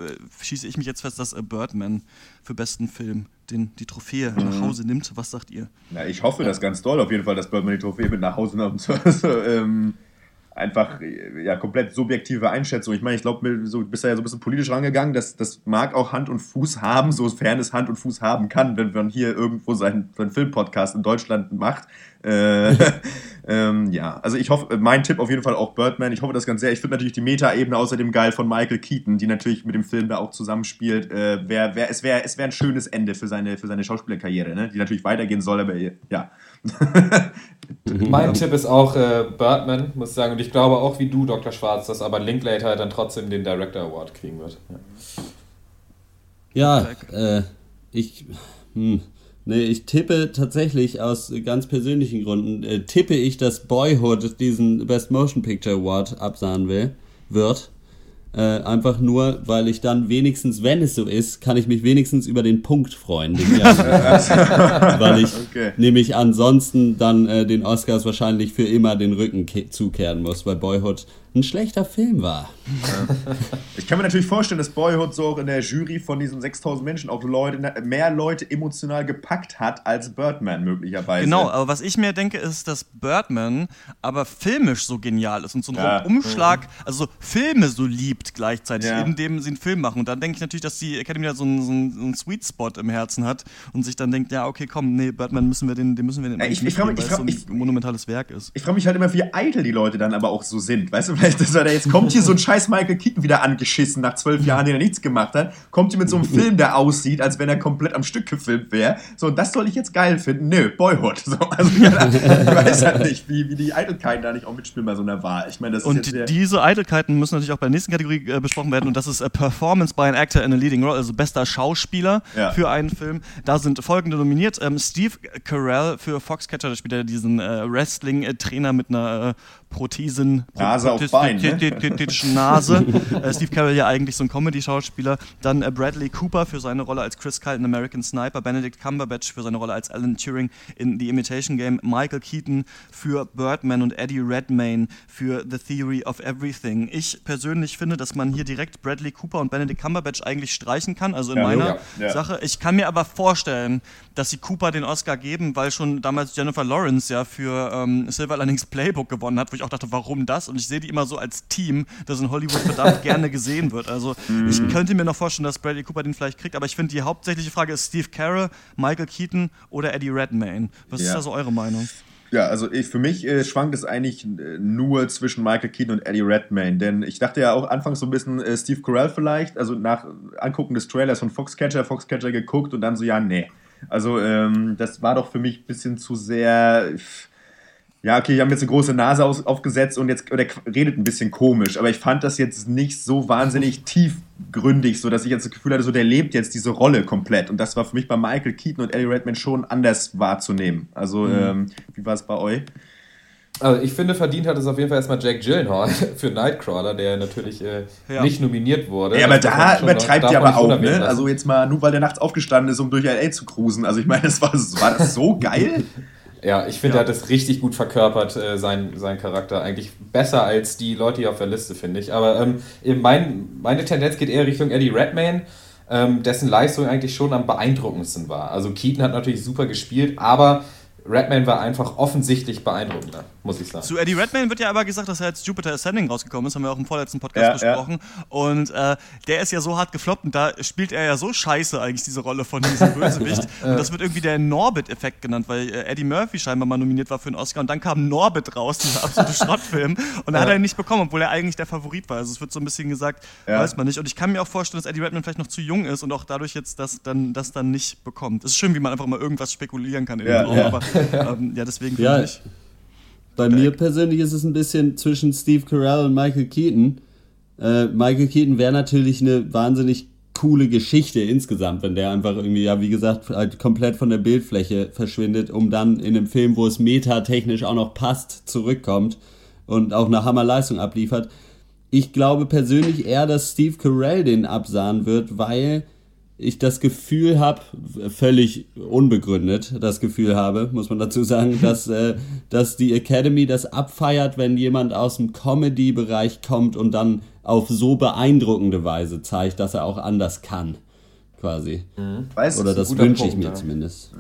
schieße ich mich jetzt fest, dass äh, Birdman für besten Film den, die Trophäe nach Hause nimmt. Was sagt ihr?
Na, ich hoffe das ganz doll auf jeden Fall, dass Birdman die Trophäe mit nach Hause nimmt. Also, ähm, einfach ja komplett subjektive Einschätzung. Ich meine, ich glaube, so, du bist ja so ein bisschen politisch rangegangen. Das, das mag auch Hand und Fuß haben, sofern es Hand und Fuß haben kann, wenn man hier irgendwo seinen, seinen Filmpodcast in Deutschland macht. Äh, ähm, ja, also ich hoffe, mein Tipp auf jeden Fall auch Birdman. Ich hoffe das ganz sehr. Ich finde natürlich die Meta-Ebene außerdem geil von Michael Keaton, die natürlich mit dem Film da auch zusammenspielt. Äh, wär, wär, es wäre es wär ein schönes Ende für seine, für seine Schauspielerkarriere, ne? die natürlich weitergehen soll, aber ja.
Mein Tipp ist auch äh, Birdman, muss ich sagen. Und ich glaube auch wie du, Dr. Schwarz, dass aber Linklater dann trotzdem den Director Award kriegen wird. Ja.
Ja, äh, ich, hm, nee, ich tippe tatsächlich aus ganz persönlichen Gründen, äh, tippe ich, dass Boyhood diesen Best Motion Picture Award absahen will, wird. Äh, einfach nur, weil ich dann wenigstens, wenn es so ist, kann ich mich wenigstens über den Punkt freuen. Den ich habe. weil ich
Okay.
nämlich ansonsten dann äh, den Oscars wahrscheinlich für immer den Rücken ke- zukehren muss, weil Boyhood ein schlechter Film war.
Ich kann mir natürlich vorstellen, dass Boyhood so auch in der Jury von diesen 6000 Menschen auch Leute, mehr Leute emotional gepackt hat als Birdman möglicherweise.
Genau, aber was ich mir denke, ist, dass Birdman aber filmisch so genial ist und so einen
Ja.
Umschlag, also so Filme so liebt gleichzeitig,
Ja.
indem sie einen Film machen. Und dann denke ich natürlich, dass die Academy da so einen, so, einen, Sweet Spot im Herzen hat und sich dann denkt, ja, okay, komm, nee, Birdman müssen wir den, den müssen wir den
Ja, ich- ich
mitgeben,
ich
weil es
frag-
so ein monumentales Werk ist.
Ich frage mich halt immer, wie eitel die Leute dann aber auch so sind. Weißt du, vielleicht, dass er da jetzt kommt hier so ein scheiß Michael Keaton wieder angeschissen nach zwölf Jahren, den er nichts gemacht hat, kommt hier mit so einem Film, der aussieht, als wenn er komplett am Stück gefilmt wäre. So, und das soll ich jetzt geil finden. Nö, Boyhood. So, also, ja, ich weiß halt nicht, wie, wie die Eitelkeiten da nicht auch mitspielen bei so einer Wahl. Ich meine, das ist
Und
sehr,
diese Eitelkeiten müssen natürlich auch bei der nächsten Kategorie äh, besprochen werden und das ist äh, Performance by an Actor in a Leading Role, also bester Schauspieler
Ja.
für einen Film. Da sind folgende nominiert: ähm, Steve Carell für Foxcatcher, da spielt er diesen äh, Wrestling-Trainer mit einer äh, Prothesen,
Nase auf Bein, ne?
Nase. äh, Steve Carell ja eigentlich so ein Comedy-Schauspieler. Dann äh, Bradley Cooper für seine Rolle als Chris Kyle in American Sniper, Benedict Cumberbatch für seine Rolle als Alan Turing in The Imitation Game, Michael Keaton für Birdman und Eddie Redmayne für The Theory of Everything. Ich persönlich finde, dass man hier direkt Bradley Cooper und Benedict Cumberbatch eigentlich streichen kann, also in
Ja,
meiner
ja, ja.
Sache. Ich kann mir aber vorstellen, dass sie Cooper den Oscar geben, weil schon damals Jennifer Lawrence ja für ähm, Silver Linings Playbook gewonnen hat, wo ich auch dachte, warum das? Und ich sehe die immer so als Team, das in Hollywood verdammt gerne gesehen wird. Also ich könnte mir noch vorstellen, dass Bradley Cooper den vielleicht kriegt, aber ich finde die hauptsächliche Frage ist Steve Carell, Michael Keaton oder Eddie Redmayne. Was ist
Ja.
da so eure Meinung?
Ja, also ich, für mich äh, schwankt es eigentlich äh, nur zwischen Michael Keaton und Eddie Redmayne, denn ich dachte ja auch anfangs so ein bisschen äh, Steve Carell vielleicht, also nach Angucken des Trailers von Foxcatcher, Foxcatcher geguckt und dann so, ja, nee. Also ähm, das war doch für mich ein bisschen zu sehr... pff, Ja, okay, die haben jetzt eine große Nase aus, aufgesetzt und jetzt oder redet ein bisschen komisch, aber ich fand das jetzt nicht so wahnsinnig tiefgründig, so dass ich jetzt das Gefühl hatte, so der lebt jetzt diese Rolle komplett und das war für mich bei Michael Keaton und Eddie Redmayne schon anders wahrzunehmen. Also ähm, wie war es bei euch?
Also ich finde, verdient hat es auf jeden Fall erstmal Jack Gyllenhaal für Nightcrawler, der natürlich äh,
Ja.
nicht nominiert wurde.
Ja, aber
Das
da übertreibt die
man
aber auch, ne?
lassen.
Also jetzt mal, nur weil der nachts aufgestanden ist, um durch LA zu cruisen. Also ich meine, das war, war das so geil.
Ja, ich finde,
Ja.
er hat das richtig gut verkörpert, äh, sein, sein Charakter. Eigentlich besser als die Leute hier auf der Liste, finde ich. Aber ähm, mein, meine Tendenz geht eher Richtung Eddie Redmayne, ähm, dessen Leistung eigentlich schon am beeindruckendsten war. Also Keaton hat natürlich super gespielt, aber Redmayne war einfach offensichtlich beeindruckender, muss ich sagen.
Zu Eddie Redmayne wird ja aber gesagt, dass er jetzt Jupiter Ascending rausgekommen ist, haben wir auch im vorletzten Podcast
Ja, ja.
besprochen. Und äh, der ist ja so hart gefloppt und da spielt er ja so scheiße eigentlich diese Rolle von diesem Bösewicht. und das wird irgendwie der Norbit-Effekt genannt, weil äh, Eddie Murphy scheinbar mal nominiert war für einen Oscar und dann kam Norbit raus, dieser absolute Schrottfilm. Und da hat er ihn nicht bekommen, obwohl er eigentlich der Favorit war. Also es wird so ein bisschen gesagt,
Ja.
weiß man nicht. Und ich kann mir auch vorstellen, dass Eddie Redmayne vielleicht noch zu jung ist und auch dadurch jetzt das dann, das dann nicht bekommt. Es ist schön, wie man einfach mal irgendwas spekulieren kann in
Ja.
dem Raum,
Ja.
aber ähm, ja, deswegen
Ja,
finde ich.
Bei mir persönlich ist es ein bisschen zwischen Steve Carell und Michael Keaton. Äh, Michael Keaton wäre natürlich eine wahnsinnig coole Geschichte insgesamt, wenn der einfach irgendwie, ja, wie gesagt, halt komplett von der Bildfläche verschwindet, um dann in einem Film, wo es metatechnisch auch noch passt, zurückkommt und auch eine Hammerleistung abliefert. Ich glaube persönlich eher, dass Steve Carell den absahen wird, weil ich das Gefühl habe, völlig unbegründet das Gefühl habe, muss man dazu sagen, dass, äh, dass die Academy das abfeiert, wenn jemand aus dem Comedy-Bereich kommt und dann auf so beeindruckende Weise zeigt, dass er auch anders kann. Quasi.
Weißt
Oder das
guter
wünsche ich mir
ja.
zumindest.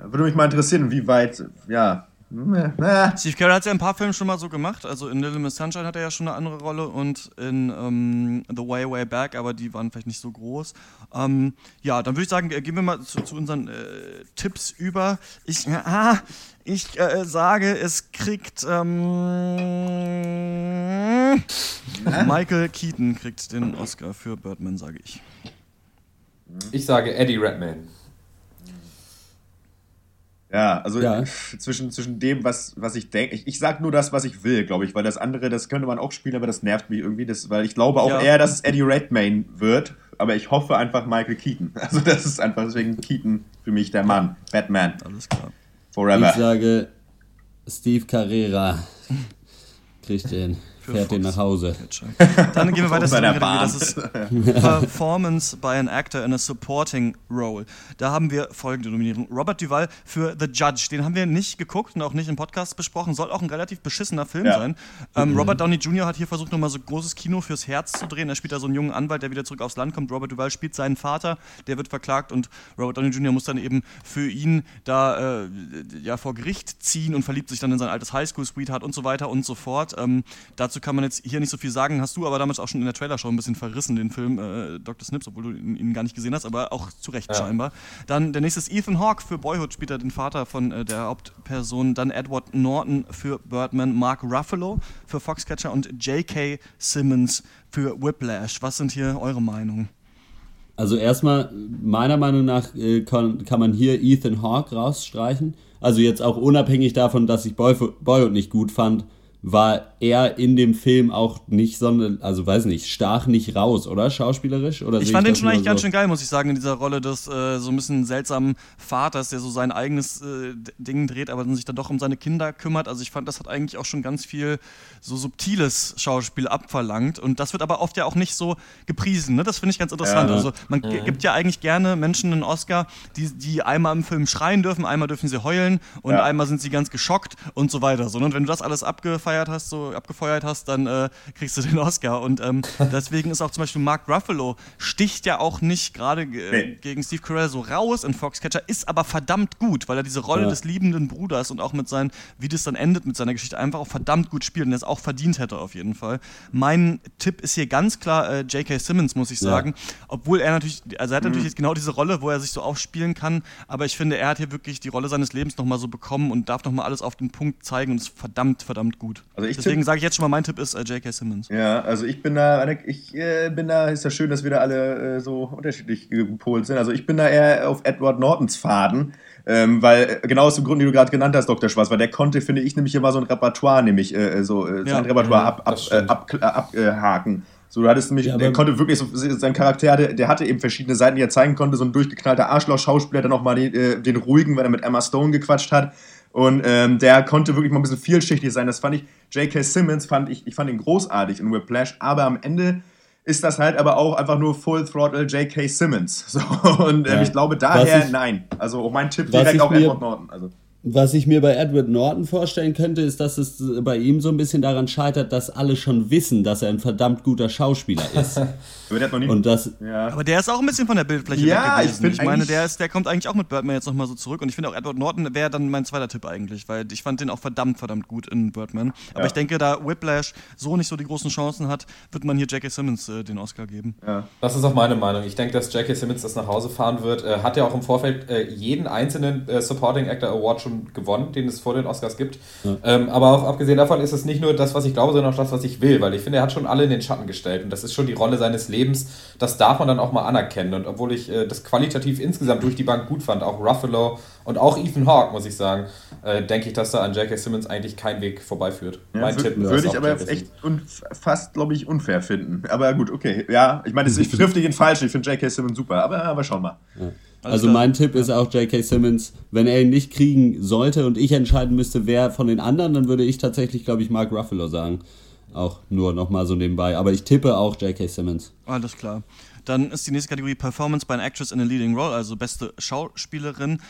würde mich mal interessieren, wie weit, ja. Äh,
Steve Carell hat es ja in ein paar Filmen schon mal so gemacht. Also in Little Miss Sunshine hat er ja schon eine andere Rolle und in ähm, The Way Way Back, aber die waren vielleicht nicht so groß. Ähm, ja, dann würde ich sagen, äh, gehen wir mal zu, zu unseren äh, Tipps über. Ich, ah, ich äh, sage, es kriegt ähm, Michael Keaton kriegt den Oscar für Birdman, sage ich.
Ich sage Eddie Redmayne.
Ja, also
Ja.
Zwischen, zwischen dem, was, was ich denke, ich, ich sag nur das, was ich will, glaube ich, weil das andere, das könnte man auch spielen, aber das nervt mich irgendwie, das, weil ich glaube auch
Ja.
eher, dass es Eddie Redmayne wird, aber ich hoffe einfach Michael Keaton. Also das ist einfach deswegen Keaton für mich der Mann, Batman,
Alles klar.
Ich
forever.
sage, Steve Carrera kriegt den, fährt den nach Hause.
Dann gehen wir weiter
Bei
zu
der
der
Bahn.
Das ist Performance by an Actor in a Supporting Role. Da haben wir folgende Nominierung. Robert Duvall für The Judge. Den haben wir nicht geguckt und auch nicht im Podcast besprochen. Soll auch ein relativ beschissener Film
Ja.
sein. Ähm, Robert Downey Jr. hat hier versucht, nochmal so großes Kino fürs Herz zu drehen. Er spielt da so einen jungen Anwalt, der wieder zurück aufs Land kommt. Robert Duvall spielt seinen Vater, der wird verklagt und Robert Downey Jr. muss dann eben für ihn da äh, ja, vor Gericht ziehen und verliebt sich dann in sein altes Highschool-Sweetheart und so weiter und so fort. Ähm, dazu kann man jetzt hier nicht so viel sagen. Hast du aber damals auch schon in der Trailershow ein bisschen verrissen, den Film äh, Dr. Snips, obwohl du ihn, ihn gar nicht gesehen hast, aber auch zu Recht scheinbar. Dann der nächste ist Ethan Hawke für Boyhood, spielt er den Vater von äh, der Hauptperson. Dann Edward Norton für Birdman, Mark Ruffalo für Foxcatcher und J.K. Simmons für Whiplash. Was sind hier eure Meinungen?
Also erstmal, meiner Meinung nach äh, kann, kann man hier Ethan Hawke rausstreichen. Also jetzt auch unabhängig davon, dass ich Boyf- Boyhood nicht gut fand, war er in dem Film auch nicht, sondern, also weiß nicht, stach nicht raus, oder? Schauspielerisch? Oder
Ich fand den
das
schon eigentlich ganz
so?
schön geil, muss ich sagen, in dieser Rolle des äh, so ein bisschen seltsamen Vaters, der so sein eigenes äh, Ding dreht, aber dann sich dann doch um seine Kinder kümmert. Also ich fand, das hat eigentlich auch schon ganz viel so subtiles Schauspiel abverlangt. Und das wird aber oft ja auch nicht so gepriesen. Ne? Das finde ich ganz interessant.
Ja.
Also man g- gibt ja eigentlich gerne Menschen einen Oscar, die, die einmal im Film schreien dürfen, einmal dürfen sie heulen und
Ja.
einmal sind sie ganz geschockt und so weiter. So, ne? Und wenn du das alles abgefeiert hast, so abgefeuert hast, dann äh, kriegst du den Oscar. Und ähm, deswegen ist auch zum Beispiel Mark Ruffalo sticht ja auch nicht gerade äh,
Nee.
gegen Steve Carell so raus in Foxcatcher, ist aber verdammt gut, weil er diese Rolle
Ja.
des liebenden Bruders und auch mit seinen, wie das dann endet mit seiner Geschichte, einfach auch verdammt gut spielt und es auch verdient hätte auf jeden Fall. Mein Tipp ist hier ganz klar äh, J.K. Simmons, muss ich
Ja.
sagen. Obwohl er natürlich, also er hat natürlich jetzt genau diese Rolle, wo er sich so aufspielen kann, aber ich finde, er hat hier wirklich die Rolle seines Lebens nochmal so bekommen und darf nochmal alles auf den Punkt zeigen und ist verdammt, verdammt gut.
Also ich
Deswegen sage ich jetzt schon mal, mein Tipp ist äh, J.K. Simmons.
Ja, also ich bin da, ich äh, bin da, ist ja schön, dass wir da alle äh, so unterschiedlich gepolt sind. Also ich bin da eher auf Edward Nortons Faden, ähm, weil äh, genau aus dem Grund, den du gerade genannt hast, Dr. Schwarz, weil der konnte, finde ich, nämlich immer so ein Repertoire, nämlich äh, so äh,
Ja.
sein Repertoire
Mhm,
ab, ab, äh, ab, äh, abhaken. So, du hattest nämlich,
Ja,
der konnte wirklich, so, sein Charakter, der, der hatte eben verschiedene Seiten, die er zeigen konnte. So ein durchgeknallter Arschloch-Schauspieler, dann auch mal den, äh, den ruhigen, weil er mit Emma Stone gequatscht hat. Und ähm, der konnte wirklich mal ein bisschen vielschichtig sein. Das fand ich, J.K. Simmons fand ich, ich fand ihn großartig in Whiplash, aber am Ende ist das halt aber auch einfach nur Full Throttle J.K. Simmons. So, und ähm,
Ja.
ich glaube daher
ich-
nein. Also auch mein Tipp direkt
mir-
Edward Norton. Also.
Was ich mir bei Edward Norton vorstellen könnte, ist, dass es bei ihm so ein bisschen daran scheitert, dass alle schon wissen, dass er ein verdammt guter Schauspieler ist.
Aber der hat noch nie.
Und das,
ja.
Aber der ist auch ein bisschen von der Bildfläche
Ja,
weg
ich
gewesen.
find
Ich, meine, der, ist, der kommt eigentlich auch mit Birdman jetzt nochmal so zurück. Und ich finde auch Edward Norton wäre dann mein zweiter Tipp eigentlich, weil ich fand den auch verdammt, verdammt gut in Birdman. Aber
Ja.
ich denke, da Whiplash so nicht so die großen Chancen hat, wird man hier J.K. Simmons äh, den Oscar geben.
Das ist auch meine Meinung. Ich denke, dass J.K. Simmons das nach Hause fahren wird. Äh, hat ja auch im Vorfeld äh, jeden einzelnen äh, Supporting Actor Award schon gewonnen, den es vor den Oscars gibt. Ähm, aber auch abgesehen davon ist es nicht nur das, was ich glaube, sondern auch das, was ich will. Weil ich finde, er hat schon alle in den Schatten gestellt. Und das ist schon die Rolle seines Lebens. Das darf man dann auch mal anerkennen. Und obwohl ich äh, das qualitativ insgesamt durch die Bank gut fand, auch Ruffalo und auch Ethan Hawke, muss ich sagen, äh, denke ich, dass da an J.K. Simmons eigentlich kein Weg vorbeiführt.
Ja,
mein Tipp ist
würde ich aber echt fast, glaube ich, unfair finden. Aber gut, okay. Ja, ich meine, das- ich trifft dich in falsch. Ich finde J.K. Simmons super. Aber, aber schauen
also
klar.
mein Tipp ist auch J.K. Simmons. Wenn er ihn nicht kriegen sollte und ich entscheiden müsste, wer von den anderen, dann würde ich tatsächlich, glaube ich, Mark Ruffalo sagen. Auch nur nochmal so nebenbei. Aber ich tippe auch J.K. Simmons.
Alles klar. Dann ist die nächste Kategorie Performance by an Actress in a Leading Role, also beste Schauspielerin.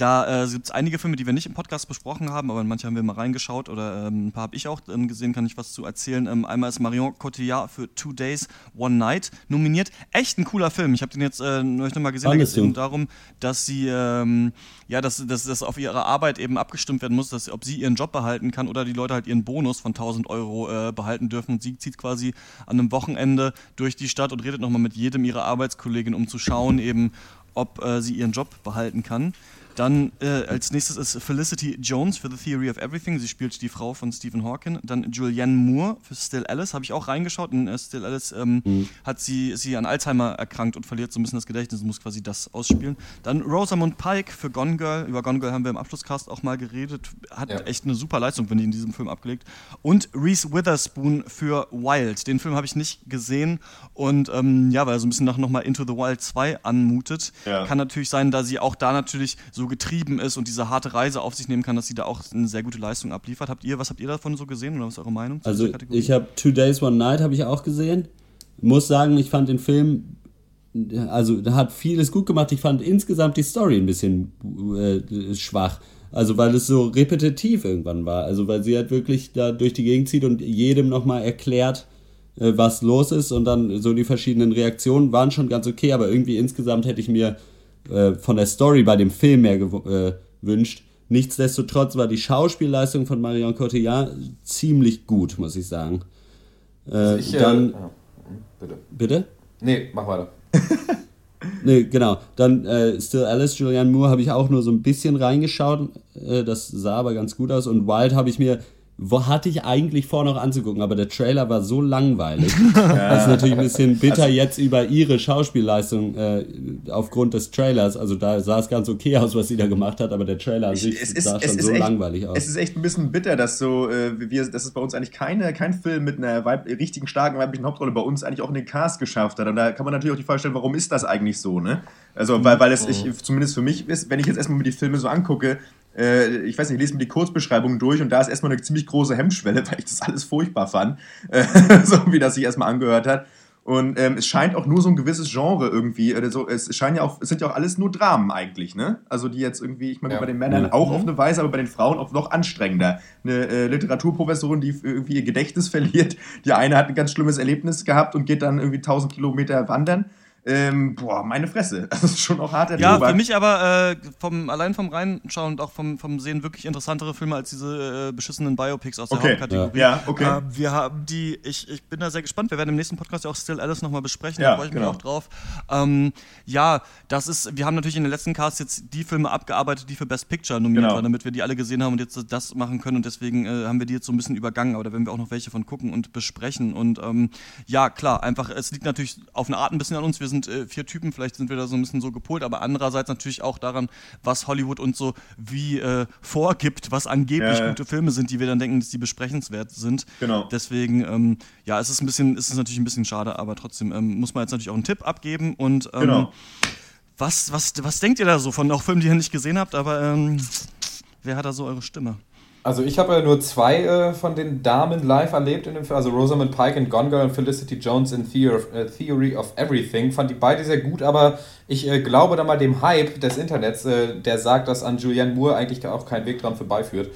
Da äh, gibt es einige Filme, die wir nicht im Podcast besprochen haben, aber in manche haben wir mal reingeschaut oder ähm, ein paar habe ich auch ähm, gesehen, kann ich was zu erzählen. Ähm, einmal ist Marion Cotillard für Two Days, One Night nominiert. Echt ein cooler Film. Ich habe den jetzt äh, neulich nochmal gesehen. Da geht es eben darum, dass sie, ähm, ja, dass, dass, dass auf ihre Arbeit eben abgestimmt werden muss, dass, ob sie ihren Job behalten kann oder die Leute halt ihren Bonus von 1000 Euro äh, behalten dürfen. Und sie zieht quasi an einem Wochenende durch die Stadt und redet nochmal mit jedem ihrer Arbeitskollegen, um zu schauen, eben, ob äh, sie ihren Job behalten kann. Dann äh, als nächstes ist Felicity Jones für The Theory of Everything. Sie spielt die Frau von Stephen Hawking. Dann Julianne Moore für Still Alice. Habe ich auch reingeschaut. In äh, Still Alice ähm, hat sie, sie an Alzheimer erkrankt und verliert so ein bisschen das Gedächtnis und muss quasi das ausspielen. Dann Rosamund Pike für Gone Girl. Über Gone Girl haben wir im Abschlusscast auch mal geredet. Hat
Ja.
echt eine super Leistung, finde ich, in diesem Film abgelegt. Und Reese Witherspoon für Wild. Den Film habe ich nicht gesehen. Und ähm, ja, weil er so ein bisschen nach nochmal Into the Wild 2 anmutet.
Ja.
Kann natürlich sein, da sie auch da natürlich so getrieben ist und diese harte Reise auf sich nehmen kann, dass sie da auch eine sehr gute Leistung abliefert. Habt ihr, was habt ihr davon so gesehen oder was ist eure Meinung zu
Also ich habe Two Days, One Night habe ich auch gesehen. Muss sagen, ich fand den Film, also da hat vieles gut gemacht. Ich fand insgesamt die Story ein bisschen äh, schwach. Also weil es so repetitiv irgendwann war. Also weil sie halt wirklich da durch die Gegend zieht und jedem nochmal erklärt, äh, was los ist und dann so die verschiedenen Reaktionen waren schon ganz okay, aber irgendwie insgesamt hätte ich mir äh, von der Story bei dem Film mehr gew- äh, gewünscht. Nichtsdestotrotz war die Schauspielleistung von Marion Cotillard ziemlich gut, muss ich sagen. Äh,
Ich, äh,
dann,
ja, bitte.
bitte?
Nee, mach weiter.
Nee, genau. Dann äh, Still Alice, Julianne Moore habe ich auch nur so ein bisschen reingeschaut. Äh, das sah aber ganz gut aus. Und Wild habe ich mir, wo hatte ich eigentlich vor noch anzugucken, aber der Trailer war so langweilig. Das ist natürlich ein bisschen bitter
Also
jetzt über ihre Schauspielleistung äh, aufgrund des Trailers. Also da sah es ganz okay aus, was sie da gemacht hat, aber der Trailer an sich
ist,
sah schon so
echt,
langweilig aus.
Es ist echt ein bisschen bitter, dass so, äh, wir, dass es bei uns eigentlich keine, kein Film mit einer weib richtigen, starken weiblichen Hauptrolle bei uns eigentlich auch in den Cast geschafft hat. Und da kann man natürlich auch die Frage stellen, warum ist das eigentlich so, ne? Also, weil, weil es, ich, zumindest für mich ist, wenn ich jetzt erstmal mir die Filme so angucke, äh, ich weiß nicht, ich lese mir die Kurzbeschreibungen durch und da ist erstmal eine ziemlich große Hemmschwelle, weil ich das alles furchtbar fand, äh, so wie das sich erstmal angehört hat. Und ähm, es scheint auch nur so ein gewisses Genre irgendwie, oder so, es scheinen ja auch, es sind ja auch alles nur Dramen eigentlich, ne? Also die jetzt irgendwie, ich meine,
Ja.
bei den Männern
Ja.
auch auf eine Weise, aber bei den Frauen auch noch anstrengender. Eine äh, Literaturprofessorin, die irgendwie ihr Gedächtnis verliert. Die eine hat ein ganz schlimmes Erlebnis gehabt und geht dann irgendwie 1000 Kilometer wandern. Ähm, boah, meine Fresse. Das ist schon auch harter
Ja,
Tobak.
für mich aber äh, vom, allein vom Reinschauen und auch vom, vom Sehen wirklich interessantere Filme als diese äh, beschissenen Biopics aus der
Okay.
Hauptkategorie.
Ja, okay.
Äh, wir haben die, ich, ich bin da sehr gespannt. Wir werden im nächsten Podcast ja auch Still Alice nochmal besprechen.
Ja,
da freue ich mich
genau.
auch drauf. Ähm, ja, das ist, wir haben natürlich in den letzten Casts jetzt die Filme abgearbeitet, die für Best Picture nominiert
Genau.
waren, damit wir die alle gesehen haben und jetzt das machen können. Und deswegen äh, haben wir die jetzt so ein bisschen übergangen. Aber da werden wir auch noch welche von gucken und besprechen. Und ähm, ja, klar, einfach, es liegt natürlich auf eine Art ein bisschen an uns. Wir sind äh, vier Typen, vielleicht sind wir da so ein bisschen so gepolt, aber andererseits natürlich auch daran, was Hollywood uns so wie äh, vorgibt, was angeblich
Ja, ja.
gute Filme sind, die wir dann denken, dass die besprechenswert sind.
Genau.
Deswegen, ähm, ja, es ist ein bisschen, es ist natürlich ein bisschen schade, aber trotzdem ähm, muss man jetzt natürlich auch einen Tipp abgeben und ähm,
Genau.
was, was, was denkt ihr da so von auch Filmen, die ihr nicht gesehen habt, aber ähm, wer hat da so eure Stimme?
Also ich habe ja nur zwei äh, von den Damen live erlebt in dem Film. Also Rosamund Pike in Gone Girl und Felicity Jones in Theory of, äh, Theory of Everything. Fand die beide sehr gut, aber ich äh, glaube da mal dem Hype des Internets, äh, der sagt, dass an Julianne Moore eigentlich auch kein Weg dran vorbeiführt.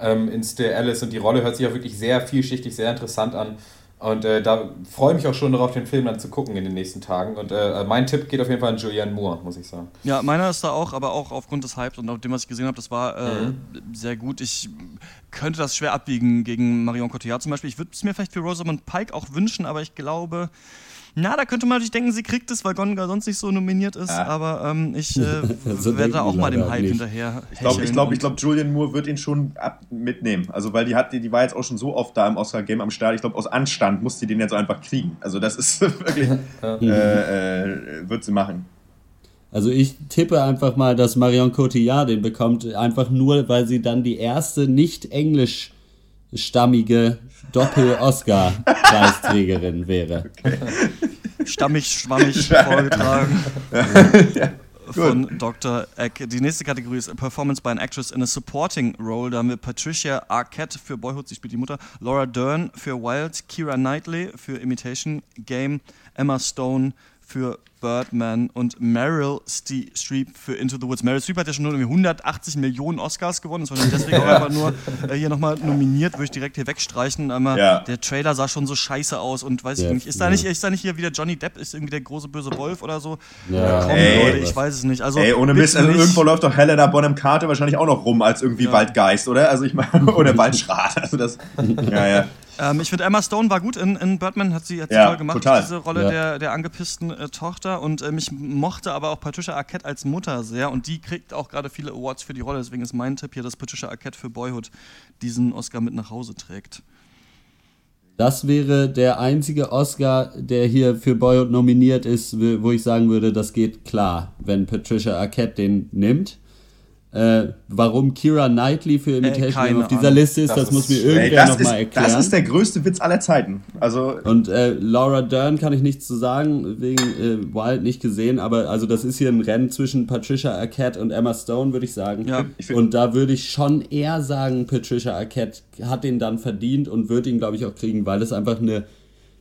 Ähm, in Still Alice und die Rolle hört sich auch wirklich sehr vielschichtig, sehr interessant an. Und äh, da freue ich mich auch schon darauf, den Film dann zu gucken in den nächsten Tagen. Und äh, mein Tipp geht auf jeden Fall an Julianne Moore, muss ich sagen.
Ja, meiner ist da auch, aber auch aufgrund des Hypes und auf dem, was ich gesehen habe, das war äh, mhm. sehr gut. Ich könnte das schwer abwiegen gegen Marion Cotillard zum Beispiel. Ich würde es mir vielleicht für Rosamund Pike auch wünschen, aber ich glaube, na, da könnte man natürlich denken, sie kriegt es, weil Gonga sonst nicht so nominiert ist, ja. aber ähm, ich äh, so werde auch mal dem Hype nicht. hinterher.
Ich glaube, ich glaube, ich glaube, Julian Moore wird ihn schon ab mitnehmen. Also, weil die hat, die, die war jetzt auch schon so oft da im Oscar-Game am Start. Ich glaube, aus Anstand muss sie den jetzt einfach kriegen. Also, das ist wirklich, äh, äh, wird sie machen.
Also ich tippe einfach mal, dass Marion Cotillard den bekommt, einfach nur, weil sie dann die erste nicht englischstammige Doppel-Oscar-Preisträgerin wäre. Okay.
Stammig, schwammig vorgetragen. ja. Von Dr. Eck. Die nächste Kategorie ist Performance by an Actress in a Supporting Role. Da haben wir Patricia Arquette für Boyhood, sie spielt die Mutter, Laura Dern für Wild, Kira Knightley für Imitation Game, Emma Stone für Birdman und Meryl Streep für Into the Woods. Meryl Streep hat ja schon nur 180 Millionen Oscars gewonnen, ist wahrscheinlich deswegen auch einfach nur äh, hier nochmal nominiert, würde ich direkt hier wegstreichen. Aber ja. der Trailer sah schon so scheiße aus und weiß ja, ich nicht, ist da nicht, ist da nicht hier wieder Johnny Depp, ist irgendwie der große böse Wolf oder so?
Ja,
Komm, Ey, Leute, ich weiß es nicht. Also,
Ey, ohne Mist, also irgendwo läuft doch Helena Bonham Carter wahrscheinlich auch noch rum als irgendwie ja. Waldgeist, oder? Also ich meine, oder Waldschrat. Also das, ja, ja.
Ähm, ich finde, Emma Stone war gut in, in Birdman, hat sie, hat ja, toll gemacht, total. diese Rolle ja. der, der angepissten äh, Tochter. Und äh, mich mochte aber auch Patricia Arquette als Mutter sehr. Und die kriegt auch gerade viele Awards für die Rolle. Deswegen ist mein Tipp hier, dass Patricia Arquette für Boyhood diesen Oscar mit nach Hause trägt.
Das wäre der einzige Oscar, der hier für Boyhood nominiert ist, wo ich sagen würde, das geht klar, wenn Patricia Arquette den nimmt. Äh, warum Kira Knightley für äh, Imitation äh, auf dieser Ahnung. Liste ist, das, das muss mir irgendwer nochmal erklären.
Das ist der größte Witz aller Zeiten. Also
und äh, Laura Dern kann ich nichts zu sagen, wegen äh, Wild nicht gesehen, aber also das ist hier ein Rennen zwischen Patricia Arquette und Emma Stone, würde ich sagen. Ja. und da würde ich schon eher sagen, Patricia Arquette hat den dann verdient und wird ihn, glaube ich, auch kriegen, weil es einfach eine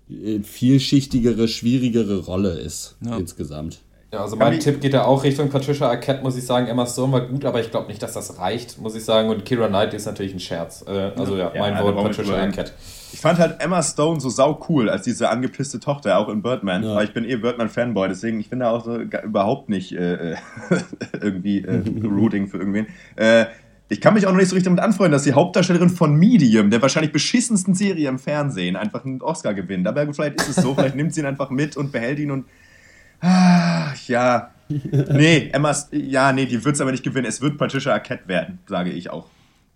äh, vielschichtigere, schwierigere Rolle ist ja. insgesamt.
Ja, also mein Tipp geht da auch Richtung Patricia Arquette, muss ich sagen. Emma Stone war gut, aber ich glaube nicht, dass das reicht, muss ich sagen. Und Kira Knightley ist natürlich ein Scherz. Äh, also ja, ja mein Wort, Patricia Arquette.
Ich fand halt Emma Stone so sau cool als diese angepisste Tochter, auch in Birdman. Ja. Weil ich bin eh Birdman-Fanboy, deswegen ich bin da auch so überhaupt nicht äh, irgendwie äh, rooting für irgendwen. Äh, ich kann mich auch noch nicht so richtig damit anfreunden, dass die Hauptdarstellerin von Medium, der wahrscheinlich beschissensten Serie im Fernsehen, einfach einen Oscar gewinnt. Aber vielleicht ist es so, vielleicht nimmt sie ihn einfach mit und behält ihn und Ah, ja. Nee, Emma, ja, nee, die wird es aber nicht gewinnen. Es wird Patricia Arquette werden, sage ich auch.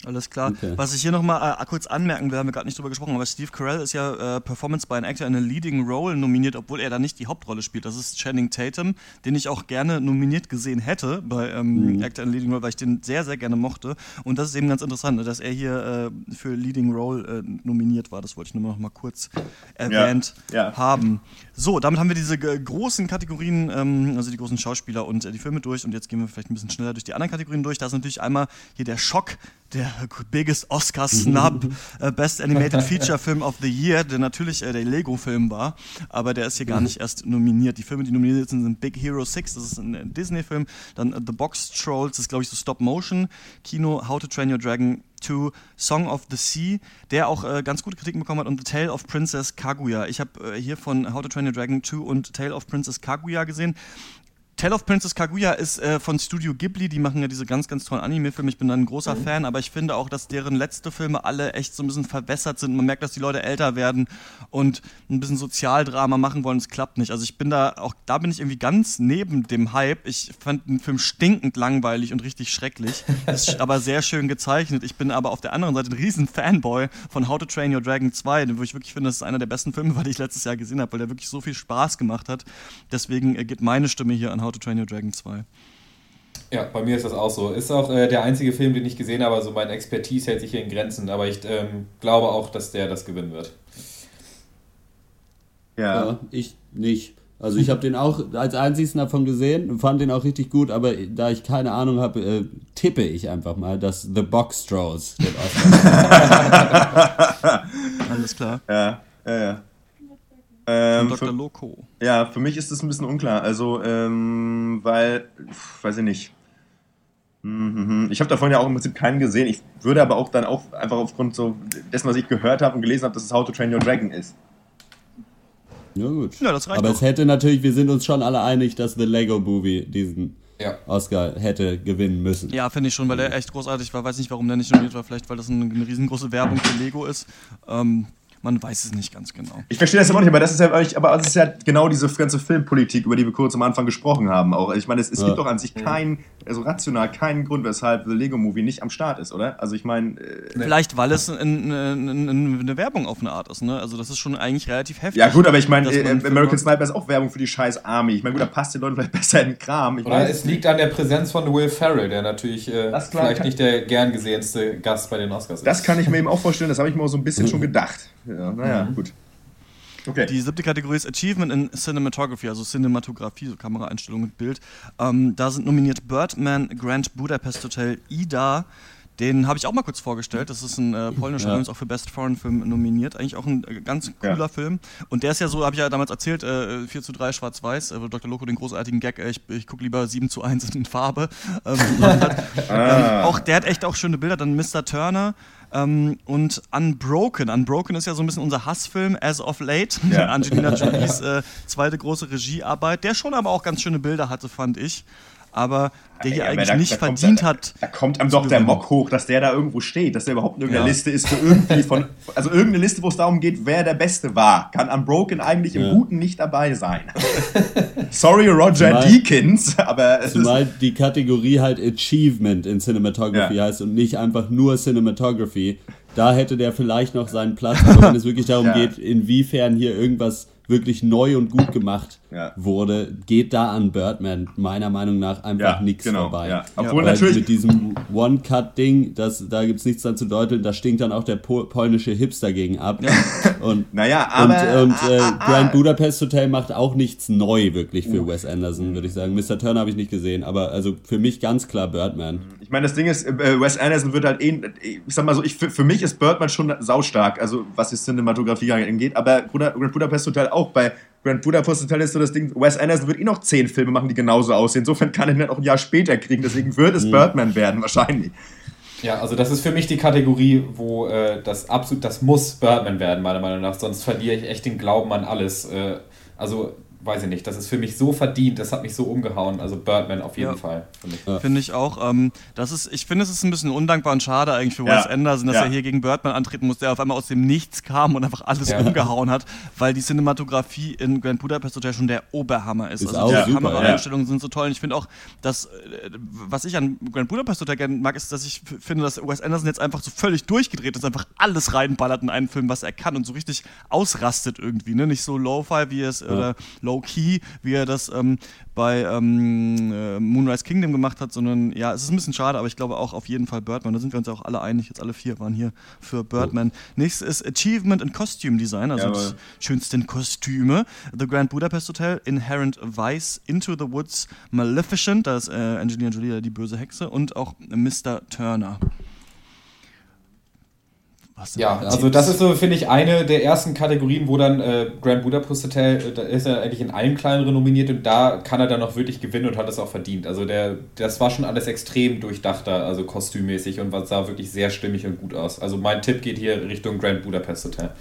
Alles klar. Okay. Was ich hier nochmal äh, kurz anmerken will, haben wir gerade nicht drüber gesprochen, aber Steve Carell ist ja äh, Performance by an Actor in a Leading Role nominiert, obwohl er da nicht die Hauptrolle spielt. Das ist Channing Tatum, den ich auch gerne nominiert gesehen hätte bei ähm, mhm. Actor in a Leading Role, weil ich den sehr, sehr gerne mochte. Und das ist eben ganz interessant, ne, dass er hier äh, für Leading Role äh, nominiert war. Das wollte ich nur noch mal kurz erwähnt ja. Ja. haben. So, damit haben wir diese großen Kategorien, ähm, also die großen Schauspieler und äh, die Filme durch. Und jetzt gehen wir vielleicht ein bisschen schneller durch die anderen Kategorien durch. Da ist natürlich einmal hier der Schock der biggest Oscar Snub, uh, Best Animated Feature Film of the Year, der natürlich äh, der Lego-Film war, aber der ist hier gar nicht erst nominiert. Die Filme, die nominiert sind, sind Big Hero 6, das ist ein Disney-Film, dann uh, The Box Trolls, das ist glaube ich so Stop-Motion-Kino, How to Train Your Dragon 2, Song of the Sea, der auch äh, ganz gute Kritiken bekommen hat, und The Tale of Princess Kaguya. Ich habe äh, hier von How to Train Your Dragon 2 und Tale of Princess Kaguya gesehen. Tale of Princess Kaguya ist äh, von Studio Ghibli, die machen ja diese ganz, ganz tollen Anime-Filme. Ich bin da ein großer mhm. Fan, aber ich finde auch, dass deren letzte Filme alle echt so ein bisschen verwässert sind. Man merkt, dass die Leute älter werden und ein bisschen Sozialdrama machen wollen. Es klappt nicht. Also ich bin da, auch da bin ich irgendwie ganz neben dem Hype. Ich fand den Film stinkend langweilig und richtig schrecklich. ist aber sehr schön gezeichnet. Ich bin aber auf der anderen Seite ein riesen Fanboy von How to Train Your Dragon 2, wo ich wirklich finde, das ist einer der besten Filme, weil ich letztes Jahr gesehen habe, weil der wirklich so viel Spaß gemacht hat. Deswegen äh, geht meine Stimme hier an How How to Train Your Dragon 2.
Ja, bei mir ist das auch so. Ist auch äh, der einzige Film, den ich gesehen habe, also meine Expertise hält sich hier in Grenzen, aber ich ähm, glaube auch, dass der das gewinnen wird.
Ja, ja ich nicht. Also ich habe den auch als einzigsten davon gesehen, fand den auch richtig gut, aber da ich keine Ahnung habe, äh, tippe ich einfach mal, dass The Box Strolls den Oscar
Alles klar.
Ja, ja, ja. Ähm,
Dr.
für,
Loco.
ja, für mich ist das ein bisschen unklar. Also, ähm, weil, pf, weiß ich nicht. Mhm, Ich habe davon ja auch im Prinzip keinen gesehen. Ich würde aber auch dann auch einfach aufgrund so dessen, was ich gehört habe und gelesen habe, dass es How to Train Your Dragon ist.
Ja, gut.
Ja, das reicht
Aber
doch.
es hätte natürlich, wir sind uns schon alle einig, dass The Lego Movie diesen
Ja.
Oscar hätte gewinnen müssen.
Ja, finde ich schon, weil der echt großartig war. Weiß nicht, warum der nicht nominiert war. Vielleicht, weil das eine, eine riesengroße Werbung für Lego ist. Ähm, man weiß es nicht ganz genau.
Ich verstehe das ja auch nicht, aber das ist ja, aber das ist ja genau diese ganze Filmpolitik, über die wir kurz am Anfang gesprochen haben. Auch ich meine, es, es
Ja.
gibt doch an sich keinen, also rational keinen Grund, weshalb The Lego Movie nicht am Start ist, oder? Also ich meine, äh,
Vielleicht, weil es in, in, in, eine Werbung auf eine Art ist. Ne? Also das ist schon eigentlich relativ heftig.
ja gut, aber ich meine, äh,
für
American Sniper ist auch Werbung für die scheiß Army. Ich meine, gut, da passt den Leuten vielleicht besser in den Kram. Ich
Oder
weiß
es liegt an der Präsenz von Will Ferrell, der natürlich äh, vielleicht
kann-
nicht der gern gesehenste Gast bei den Oscars ist.
Das kann ich mir eben auch vorstellen, das habe ich mir auch so ein bisschen schon gedacht. Ja, naja, gut. Okay.
Die siebte Kategorie ist Achievement in Cinematography, also Cinematografie, so Kameraeinstellung mit Bild. Ähm, da sind nominiert Birdman, Grand Budapest Hotel, Ida. Den habe ich auch mal kurz vorgestellt. Das ist ein äh, polnischer
Ja.
Film, ist auch für Best Foreign Film nominiert. Eigentlich auch ein äh, ganz cooler
Ja.
Film. Und der ist ja so, habe ich ja damals erzählt, äh, 4 zu 3 schwarz-weiß, äh, wo Dr. Loco den großartigen Gag, äh, ich, ich gucke lieber 7 zu 1 in Farbe, ähm, gemacht hat.
Ah.
ähm, auch der hat echt auch schöne Bilder. Dann Mr. Turner ähm, und Unbroken. Unbroken ist ja so ein bisschen unser Hassfilm, as of late.
Ja.
Angelina Jolies äh, zweite große Regiearbeit, der schon aber auch ganz schöne Bilder hatte, fand ich. Aber der hier
Ja,
eigentlich
da-
nicht
da
verdient
da,
hat.
Da kommt einem doch der. Mock hoch, dass der da irgendwo steht, dass der überhaupt in irgendeiner
Ja.
Liste ist für irgendwie von, also irgendeine Liste, wo es darum geht, wer der Beste war. Kann Unbroken eigentlich im
Ja.
Guten nicht dabei sein. Sorry, Roger
Zumal-
Deakins, aber es ist,
Zumal die Kategorie halt Achievement in Cinematography
Ja.
heißt und nicht einfach nur Cinematography. Da hätte der vielleicht noch seinen Platz, aber wenn es wirklich darum
Ja.
geht, inwiefern hier irgendwas wirklich neu und gut gemacht
Ja.
wurde, geht da an Birdman meiner Meinung nach einfach
Ja,
nichts
genau,
vorbei.
ja. Obwohl
Weil
natürlich-
mit diesem One-Cut-Ding, das, da gibt's nichts dran zu deuteln, da stinkt dann auch der po polnische Hipster gegen ab. Und
naja, aber.
und, und äh,
ah, ah,
Grand Budapest Hotel macht auch nichts neu wirklich für Wes Anderson, würde ich sagen. Mr. Turner habe ich nicht gesehen, aber also für mich ganz klar Birdman.
Ich meine, das Ding ist, äh, Wes Anderson wird halt eh, ich sag mal so, ich, für, für mich ist Birdman schon saustark, also was die Cinematografie angeht, aber Grand Budapest Hotel auch bei Grand Budapest Hotel ist so das Ding, Wes Anderson wird eh noch zehn Filme machen, die genauso aussehen. Insofern kann er ihn halt auch ein Jahr später kriegen, deswegen wird es Birdman werden, wahrscheinlich.
Ja, also das ist für mich die Kategorie, wo äh, das absolut, das muss Birdman werden, meiner Meinung nach, sonst verliere ich echt den Glauben an alles. Äh, also, weiß ich nicht, das ist für mich so verdient, das hat mich so umgehauen. Also Birdman auf jeden
Ja.
Fall. mich.
Finde ich auch. Ähm, das ist, ich finde, es ist ein bisschen undankbar und schade eigentlich für
Ja.
Wes Anderson, dass
Ja.
er hier gegen Birdman antreten muss, der auf einmal aus dem Nichts kam und einfach alles
Ja.
umgehauen hat, weil die Cinematografie in Grand Budapest Hotel schon der Oberhammer ist.
Ist
also
auch
die
super,
Kameraeinstellungen sind so toll und ich finde auch, dass, äh, was ich an Grand Budapest Hotel gerne mag, ist, dass ich finde, dass Wes Anderson jetzt einfach so völlig durchgedreht ist, einfach alles reinballert in einen Film, was er kann und so richtig ausrastet irgendwie, ne? Nicht so Low-Fi, wie es, oder Low-Key, wie er das ähm, bei ähm, äh, Moonrise Kingdom gemacht hat, sondern ja, es ist ein bisschen schade, aber ich glaube auch auf jeden Fall Birdman. Da sind wir uns ja auch alle einig, jetzt alle vier waren hier für Birdman. Nächstes ist Achievement in Costume Design, also die schönsten Kostüme. The Grand Budapest Hotel, Inherent Vice, Into the Woods, Maleficent, da ist äh, Angelina Jolie die böse Hexe und auch Mr. Turner.
Ja, also das ist so, finde ich, eine der ersten Kategorien, wo dann äh, Grand Budapest Hotel, äh, da ist er eigentlich in allen kleineren nominiert und da kann er dann auch wirklich gewinnen und hat es auch verdient. Also der, das war schon alles extrem durchdachter, also kostümmäßig und was sah wirklich sehr stimmig und gut aus. Also mein Tipp geht hier Richtung Grand Budapest Hotel.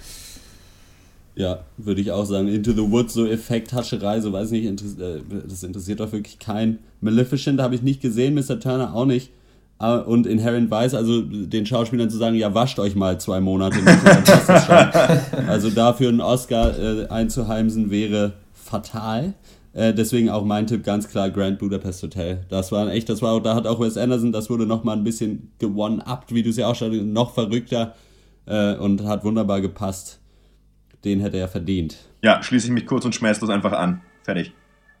Ja, würde ich auch sagen. Into the Woods, so Effekthascherei, so weiß ich nicht, äh, das interessiert doch wirklich keinen. Maleficent habe ich nicht gesehen, Mr. Turner auch nicht. Ah, Und Inherent Vice, also den Schauspielern zu sagen, ja, wascht euch mal zwei Monate. nicht, dann passt das schon. Also dafür einen Oscar äh, einzuheimsen wäre fatal. Äh, deswegen auch mein Tipp ganz klar Grand Budapest Hotel. Das war echt, das war auch, da hat auch Wes Anderson, das wurde nochmal ein bisschen gewonnen-upt, wie du es ja auch schon, noch verrückter äh, und hat wunderbar gepasst. Den hätte er verdient.
Ja, schließe ich mich kurz und schmerzlos einfach an. Fertig.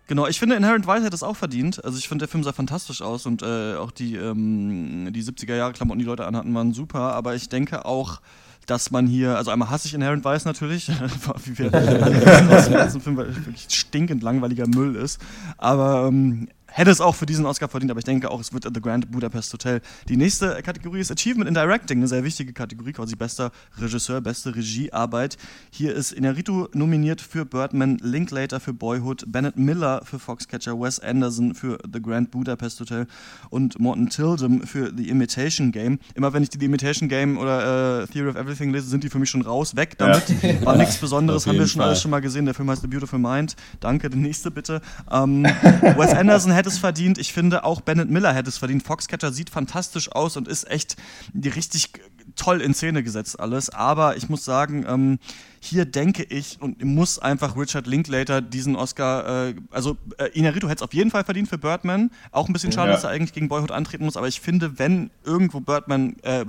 Genau, ich finde, Inherent Vice hätte es auch verdient. Also ich finde, der Film sah fantastisch aus und äh, auch die, ähm, die 70er-Jahre-Klamotten, die Leute anhatten, waren super. Aber ich denke auch, dass man hier, also einmal hasse ich Inherent Vice natürlich, wie wir alle wissen aus dem ganzen Film, weil er wirklich stinkend langweiliger Müll ist. Aber ähm, hätte es auch für diesen Oscar verdient, aber ich denke auch, es wird The Grand Budapest Hotel. Die nächste Kategorie ist Achievement in Directing, eine sehr wichtige Kategorie, quasi bester Regisseur, beste Regiearbeit. Hier ist Inarritu nominiert für Birdman, Linklater für Boyhood, Bennett Miller für Foxcatcher, Wes Anderson für The Grand Budapest Hotel und Morton Tildum für The Imitation Game. Immer wenn ich die The Imitation Game oder äh, Theory of Everything lese, sind die für mich schon raus, weg damit. Ja. War nichts Besonderes, haben wir schon Fall. alles schon mal gesehen. Der Film heißt The Beautiful Mind. Danke, die nächste bitte. Ähm, Wes Anderson hätte es verdient. Ich finde, auch Bennett Miller hätte es verdient. Foxcatcher sieht fantastisch aus und ist echt richtig toll in Szene gesetzt alles. Aber ich muss sagen, ähm, hier denke ich und muss einfach Richard Linklater diesen Oscar, äh, also äh, Inarito hätte es auf jeden Fall verdient für Birdman. Auch ein bisschen schade, ja. dass er eigentlich gegen Boyhood antreten muss, aber ich finde, wenn irgendwo Birdman, äh,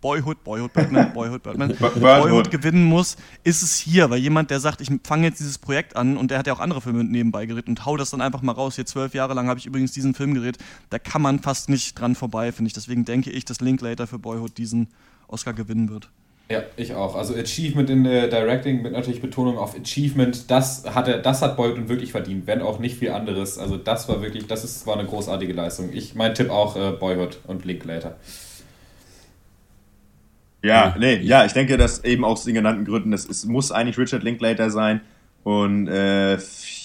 Boyhood, Boyhood, Birdman, Boyhood, Birdman, Boyhood gewinnen muss, ist es hier, weil jemand, der sagt, ich fange jetzt dieses Projekt an und der hat ja auch andere Filme nebenbei geritten und hau das dann einfach mal raus. Hier zwölf Jahre lang habe ich übrigens diesen Film gerät, da kann man fast nicht dran vorbei, finde ich. Deswegen denke ich, dass Linklater für Boyhood diesen Oscar gewinnen wird.
Ja, ich auch. Also Achievement in der Directing mit natürlich Betonung auf Achievement, das hat er, das hat Boyd wirklich verdient, wenn auch nicht viel anderes. Also das war wirklich, das ist, war eine großartige Leistung. Ich mein Tipp auch äh, Boyhood und Linklater.
Ja, nee, ja, ich denke, dass eben aus den genannten Gründen, es muss eigentlich Richard Linklater sein. Und äh,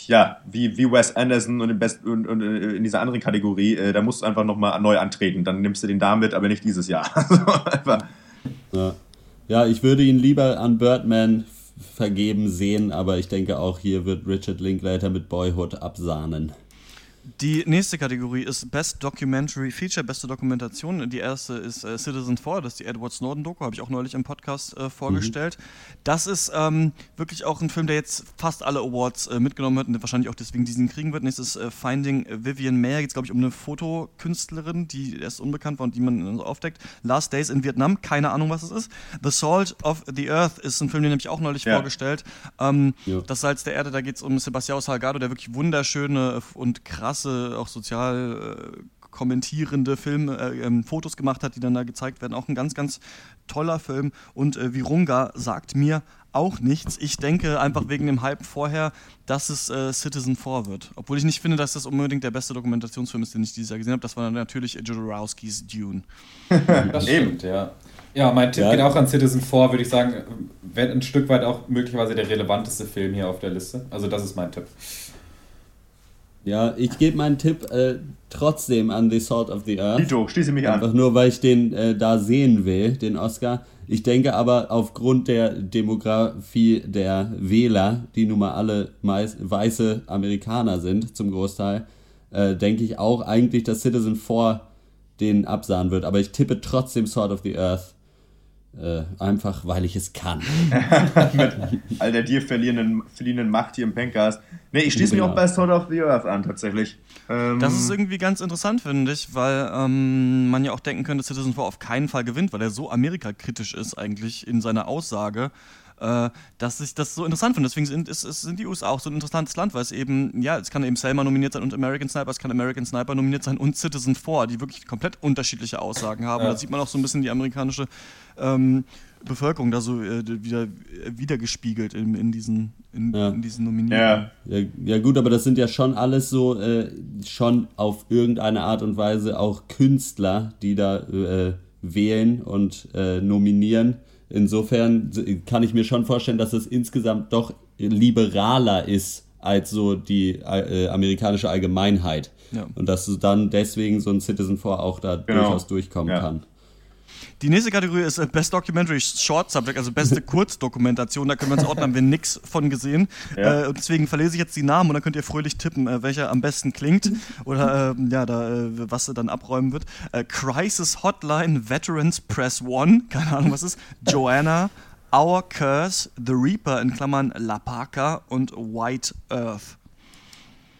ja, wie, wie Wes Anderson und, Best, und, und äh, in dieser anderen Kategorie, äh, da musst du einfach nochmal neu antreten. Dann nimmst du den da mit, aber nicht dieses Jahr. also,
ja. Ja, ich würde ihn lieber an Birdman vergeben sehen, aber ich denke auch hier wird Richard Linklater mit Boyhood absahnen.
Die nächste Kategorie ist Best Documentary Feature, beste Dokumentation. Die erste ist äh, Citizen 4, das ist die Edward Snowden-Doku, habe ich auch neulich im Podcast äh, vorgestellt. Mhm. Das ist ähm, wirklich auch ein Film, der jetzt fast alle Awards äh, mitgenommen hat und wahrscheinlich auch deswegen diesen kriegen wird. Nächstes äh, Finding Vivian Mayer, geht es glaube ich um eine Fotokünstlerin, die erst unbekannt war und die man aufdeckt. Last Days in Vietnam, keine Ahnung, was es ist. The Salt of the Earth ist ein Film, den habe ich auch neulich ja. vorgestellt. Ähm, ja. Das Salz der Erde, da geht es um Sebastião Salgado, der wirklich wunderschöne und krass krasse, auch sozial äh, kommentierende Filme, äh, ähm, Fotos gemacht hat, die dann da gezeigt werden. Auch ein ganz, ganz toller Film. Und äh, Virunga sagt mir auch nichts. Ich denke einfach wegen dem Hype vorher, dass es äh, Citizen 4 wird. Obwohl ich nicht finde, dass das unbedingt der beste Dokumentationsfilm ist, den ich dieses Jahr gesehen habe. Das war natürlich Jodorowskis Dune.
das stimmt, ja. Ja, mein Tipp ja. geht auch an Citizen 4, würde ich sagen, wäre ein Stück weit auch möglicherweise der relevanteste Film hier auf der Liste. Also das ist mein Tipp.
Ja, ich gebe meinen Tipp äh, trotzdem an The Sword of the Earth.
Dito, schließe mich
Einfach an. nur, weil ich den äh, da sehen will, den Oscar. Ich denke aber aufgrund der Demografie der Wähler, die nun mal alle meist weiße Amerikaner sind, zum Großteil, äh, denke ich auch eigentlich, dass Citizen 4 den absahen wird. Aber ich tippe trotzdem Sword of the Earth. Äh, einfach, weil ich es kann.
Mit all der dir verlierenden, verlierenden Macht hier im Pencast. Nee, ich schließe mich auch bei Sword of the Earth an, tatsächlich.
Ähm das ist irgendwie ganz interessant, finde ich, weil ähm, man ja auch denken könnte, Citizen 4 auf keinen Fall gewinnt, weil er so amerikakritisch ist eigentlich in seiner Aussage äh, dass ich das so interessant finde. Deswegen sind, ist, sind die USA auch so ein interessantes Land, weil es eben, ja, es kann eben Selma nominiert sein und American Sniper, es kann American Sniper nominiert sein und Citizen 4, die wirklich komplett unterschiedliche Aussagen haben. Ja. Da sieht man auch so ein bisschen die amerikanische ähm, Bevölkerung da so äh, wieder wiedergespiegelt in, in, diesen, in, ja. in diesen Nominierungen.
Ja. ja. Ja, gut, aber das sind ja schon alles so äh, schon auf irgendeine Art und Weise auch Künstler, die da äh, wählen und äh, nominieren. Insofern kann ich mir schon vorstellen, dass es insgesamt doch liberaler ist als so die äh, amerikanische Allgemeinheit. Ja. Und dass dann deswegen so ein Citizen 4 auch da genau. durchaus durchkommen ja. kann.
Die nächste Kategorie ist äh, Best Documentary Short Subject, also beste Kurzdokumentation. Da können wir uns ordnen, haben wir nichts von gesehen. Ja. Äh, und deswegen verlese ich jetzt die Namen und dann könnt ihr fröhlich tippen, äh, welcher am besten klingt oder äh, ja, da, äh, was dann abräumen wird. Äh, Crisis Hotline Veterans Press One, keine Ahnung was ist. Joanna, Our Curse, The Reaper in Klammern La Parka und White Earth.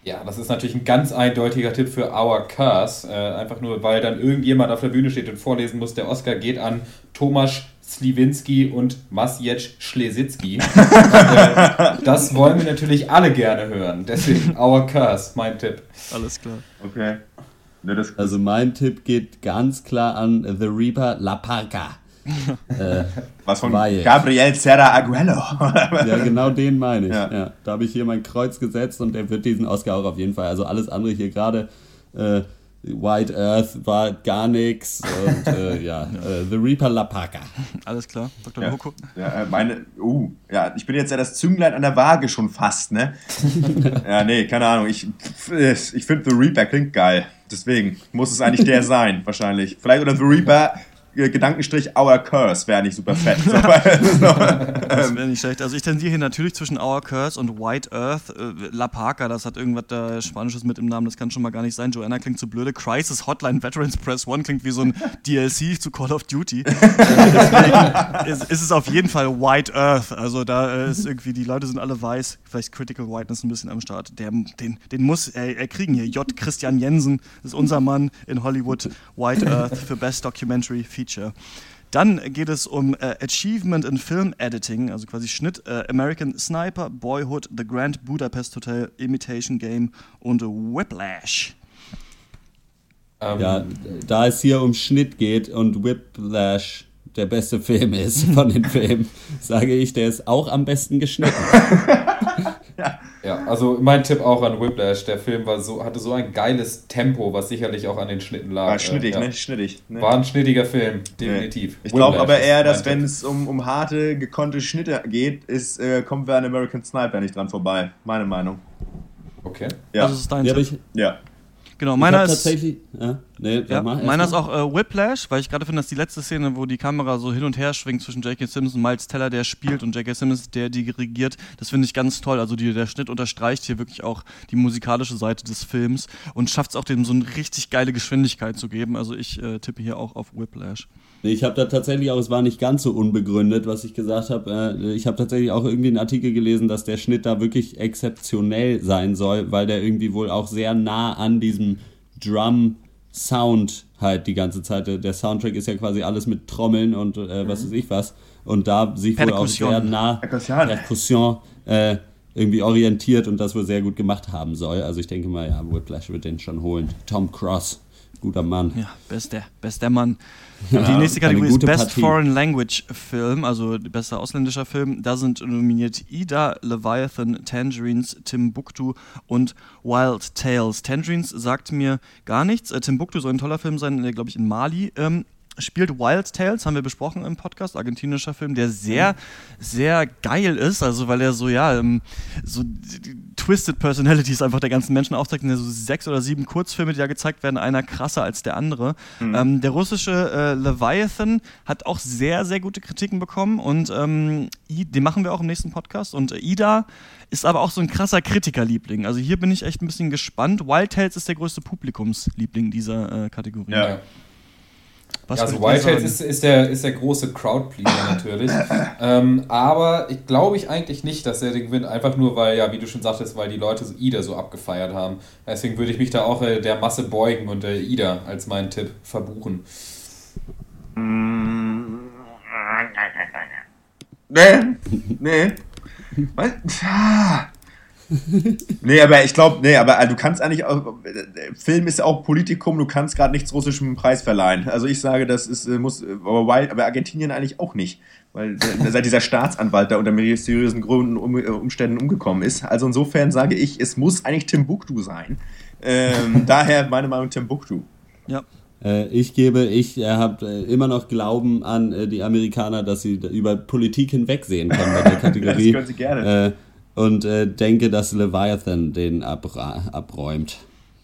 Ja, das ist natürlich ein ganz eindeutiger Tipp für Our Curse. Äh, einfach nur, weil dann irgendjemand auf der Bühne steht und vorlesen muss, der Oscar geht an Thomas Sliwinski und Masjec Schlesicki. äh, das wollen wir natürlich alle gerne hören. Deswegen Our Curse, mein Tipp.
Alles klar.
Okay.
Ne, also mein Tipp geht ganz klar an The Reaper La Parca
äh, Was von weil, Gabriel Serra Aguelo.
ja, genau den meine ich. Ja. ja da habe ich hier mein Kreuz gesetzt und der wird diesen Oscar auch auf jeden Fall. Also alles andere hier gerade äh, White Earth war gar nichts und äh, ja, äh, The Reaper La Paca.
Alles klar, Dr.
Ja,
Loko.
ja, äh, meine, uh, ja, ich bin jetzt ja das Zünglein an der Waage schon fast, ne? ja, nee, keine Ahnung. Ich, ich finde The Reaper klingt geil. Deswegen muss es eigentlich der sein, wahrscheinlich. Vielleicht oder The Reaper Gedankenstrich Our Curse wäre nicht super fett. So,
Das wäre nicht schlecht. Also ich tendiere hier natürlich zwischen Our Curse und White Earth. Äh, La Parca, das hat irgendwas da Spanisches mit im Namen, das kann schon mal gar nicht sein. Joanna klingt so blöde. Crisis Hotline Veterans Press One klingt wie so ein DLC zu Call of Duty. Äh, Deswegen ist, ist es auf jeden Fall White Earth. Also da äh, ist irgendwie, die Leute sind alle weiß. Vielleicht Critical Whiteness ein bisschen am Start. Der, den, den muss er, er kriegen hier. J. Christian Jensen ist unser Mann in Hollywood. White Earth für Best Documentary Feature. Dann geht es um äh, Achievement in Film Editing, also quasi Schnitt, äh, American Sniper, Boyhood, The Grand Budapest Hotel, Imitation Game und Whiplash.
Ähm,
Ja, da es hier um Schnitt geht und Whiplash der beste Film ist von den Filmen, sage ich, der ist auch am besten geschnitten.
Ja, also mein Tipp auch an Whiplash. Der Film war so, hatte so ein geiles Tempo, was sicherlich auch an den Schnitten lag.
War schnittig,
ja.
ne? Schnittig. Ne?
War ein schnittiger Film, definitiv.
Ich glaube aber eher, dass wenn es um, um harte, gekonnte Schnitte geht, ist, äh, kommen wir an American Sniper nicht dran vorbei. Meine Meinung.
Okay.
Ja.
Also das ist dein
Ja,
Tipp.
ich,
ja.
Genau,
ich
meiner ist.
Ja, nee,
Ja, meiner ist auch äh, Whiplash, weil ich gerade finde, dass die letzte Szene, wo die Kamera so hin und her schwingt zwischen J.K. Simmons und Miles Teller, der spielt, und J.K. Simmons, der dirigiert, das finde ich ganz toll. Also die, der Schnitt unterstreicht hier wirklich auch die musikalische Seite des Films und schafft es auch, dem so eine richtig geile Geschwindigkeit zu geben. Also ich äh, tippe hier auch auf Whiplash.
Ich habe da tatsächlich auch, es war nicht ganz so unbegründet, was ich gesagt habe. Äh, ich habe tatsächlich auch irgendwie einen Artikel gelesen, dass der Schnitt da wirklich exzeptionell sein soll, weil der irgendwie wohl auch sehr nah an diesem Drum-Sound halt die ganze Zeit. Der Soundtrack ist ja quasi alles mit Trommeln und äh, was weiß ich was. Und da sich wohl auch sehr nah
Perkussion.
Perkussion äh, irgendwie orientiert und das wohl sehr gut gemacht haben soll. Also ich denke mal, ja, Whiplash wird den schon holen. Tom Cross, guter Mann.
Ja, bester, bester Mann. die nächste Kategorie ist Best
Partie.
Foreign Language Film, also bester ausländischer Film. Da sind nominiert Ida, Leviathan, Tangerines, Timbuktu und Wild Tales. Tangerines sagt mir gar nichts. Äh, Timbuktu soll ein toller Film sein, der, glaube ich, in Mali ähm, spielt. Wild Tales haben wir besprochen im Podcast, argentinischer Film, der sehr, sehr geil ist, also weil er so, ja, ähm, so Twisted Personalities einfach der ganzen Menschen aufzeigt. Und der so sechs oder sieben Kurzfilme, die da gezeigt werden, einer krasser als der andere. Ähm, der russische äh, Leviathan hat auch sehr, sehr gute Kritiken bekommen und ähm, I, den machen wir auch im nächsten Podcast. Und äh, Ida ist aber auch so ein krasser Kritikerliebling. Also hier bin ich echt ein bisschen gespannt. Wild Tales ist der größte Publikumsliebling dieser äh, Kategorie.
Ja.
Was
Ja, also
sagen?
ist, ist, der, ist der große Crowdpleaser natürlich. ähm, aber ich glaube ich eigentlich nicht, dass er den gewinnt, einfach nur weil, ja, wie du schon sagtest, weil die Leute so Ida so abgefeiert haben. Deswegen würde ich mich da auch äh, der Masse beugen und äh, Ida als meinen Tipp verbuchen.
Nee, nee. Was? Nee, aber ich glaube, nee, aber äh, du kannst eigentlich auch, Film ist ja auch Politikum, du kannst gerade nichts russischem Preis verleihen. Also ich sage, das ist, äh, muss, aber, Wild, aber Argentinien eigentlich auch nicht, weil seit dieser Staatsanwalt da unter mysteriösen Gründen, um, äh, Umständen umgekommen ist. Also insofern sage ich, es muss eigentlich Timbuktu sein. Ähm, daher meine Meinung Timbuktu.
Ja,
Äh, ich gebe, ich habe immer noch Glauben an die Amerikaner, dass sie über Politik hinwegsehen können bei der Kategorie.
Das können sie gerne.
Äh, und äh, denke, dass Leviathan den abra abräumt.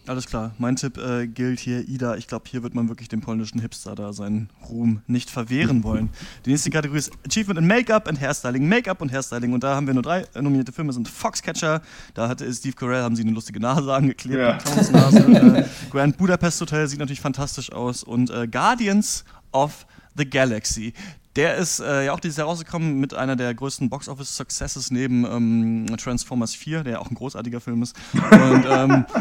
alles klar. Mein Tipp äh, gilt hier, Ida. Ich glaube, hier wird man wirklich dem polnischen Hipster da seinen Ruhm nicht verwehren wollen. Die nächste Kategorie ist Achievement in Make-up and Hairstyling. Make-up und Hairstyling. Und da haben wir nur drei äh, nominierte Filme. sind Foxcatcher. Da hatte Steve Carell, haben sie eine lustige Nase angeklebt.
Ja.
Clownsnase. äh, Grand Budapest Hotel sieht natürlich fantastisch aus. Und äh, Guardians of the Galaxy. Der ist äh, ja auch dieses Jahr rausgekommen mit einer der größten Box-Office-Successes neben ähm, Transformers 4, der ja auch ein großartiger Film ist. Und ähm,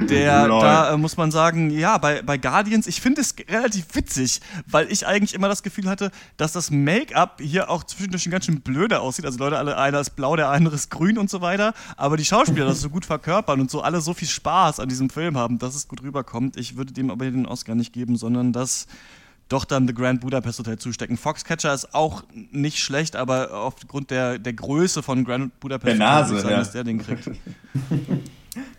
der,
Lol.
da äh, muss man sagen, ja, bei, bei Guardians, ich finde es relativ witzig, weil ich eigentlich immer das Gefühl hatte, dass das Make-up hier auch zwischendurch schon ganz schön blöde aussieht. Also Leute, alle, einer ist blau, der andere ist grün und so weiter. Aber die Schauspieler das so gut verkörpern und so alle so viel Spaß an diesem Film haben, dass es gut rüberkommt. Ich würde dem aber den Oscar nicht geben, sondern das doch dann The Grand Budapest Hotel zustecken. Foxcatcher ist auch nicht schlecht, aber aufgrund der, der Größe von Grand Budapest
Der Nase,
sagen,
ja.
dass der den kriegt.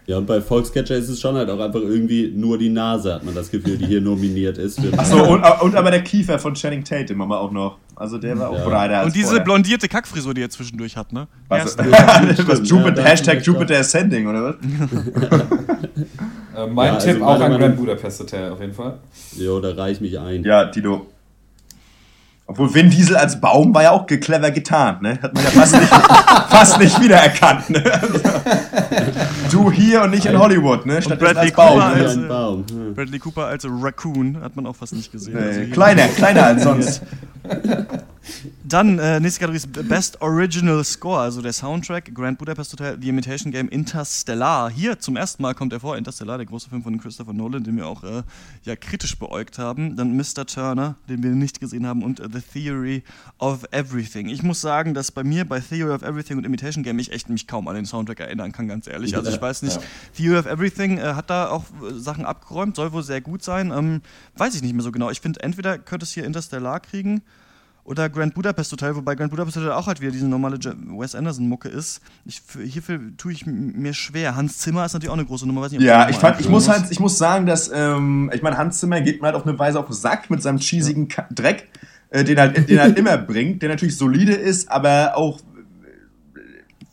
Ja, und bei Volkscatcher ist es schon halt auch einfach irgendwie nur die Nase, hat man das Gefühl, die hier nominiert ist.
Achso, und, und aber der Kiefer von Channing Tatum haben wir auch noch. Also der war auch
Ja.
breiter als
Und diese
vorher.
blondierte Kackfrisur, die er zwischendurch hat, ne?
Was,
Ja,
was Jupiter,
Ja,
Hashtag Jupiter Ascending, oder was?
Äh, mein
Ja, also
Tipp auch
meiner
an Grand Budapest Hotel auf jeden Fall.
Jo, da reich mich ein.
Ja, Tito. Obwohl Vin Diesel als Baum war ja auch clever getarnt, ne? Hat man ja fast nicht, fast nicht wiedererkannt, ne? du hier und nicht in Hollywood, ne? Statt
Bradley
als Baum. Ne?
als-
ein Baum. Hm.
Bradley Cooper als Raccoon hat man auch fast nicht gesehen. Also
Nee,
hier-
kleiner, kleiner als sonst.
Dann, äh, nächste Kategorie ist Best Original Score, also der Soundtrack, Grand Budapest Hotel, The Imitation Game, Interstellar. Hier zum ersten Mal kommt er vor, Interstellar, der große Film von Christopher Nolan, den wir auch äh, ja, kritisch beäugt haben. Dann Mr. Turner, den wir nicht gesehen haben, und äh, The Theory of Everything. Ich muss sagen, dass bei mir bei Theory of Everything und Imitation Game ich echt mich kaum an den Soundtrack erinnern kann, ganz ehrlich. Also ich weiß nicht,
Ja.
Theory of Everything äh, hat da auch äh, Sachen abgeräumt, soll wohl sehr gut sein. Ähm, weiß ich nicht mehr so genau. Ich finde, entweder könnte es hier Interstellar kriegen oder Grand Budapest Hotel, wobei Grand Budapest Hotel auch halt wieder diese normale Wes Anderson-Mucke ist. Ich, für, hierfür tue ich mir schwer. Hans Zimmer ist natürlich auch eine große Nummer. Nicht,
Ja, ich, fand, ich, muss halt, ich muss sagen, dass, ähm, ich meine, Hans Zimmer geht mir halt auf eine Weise auf den Sack mit seinem cheesigen Dreck, äh, den, halt, den er halt immer bringt, der natürlich solide ist, aber auch,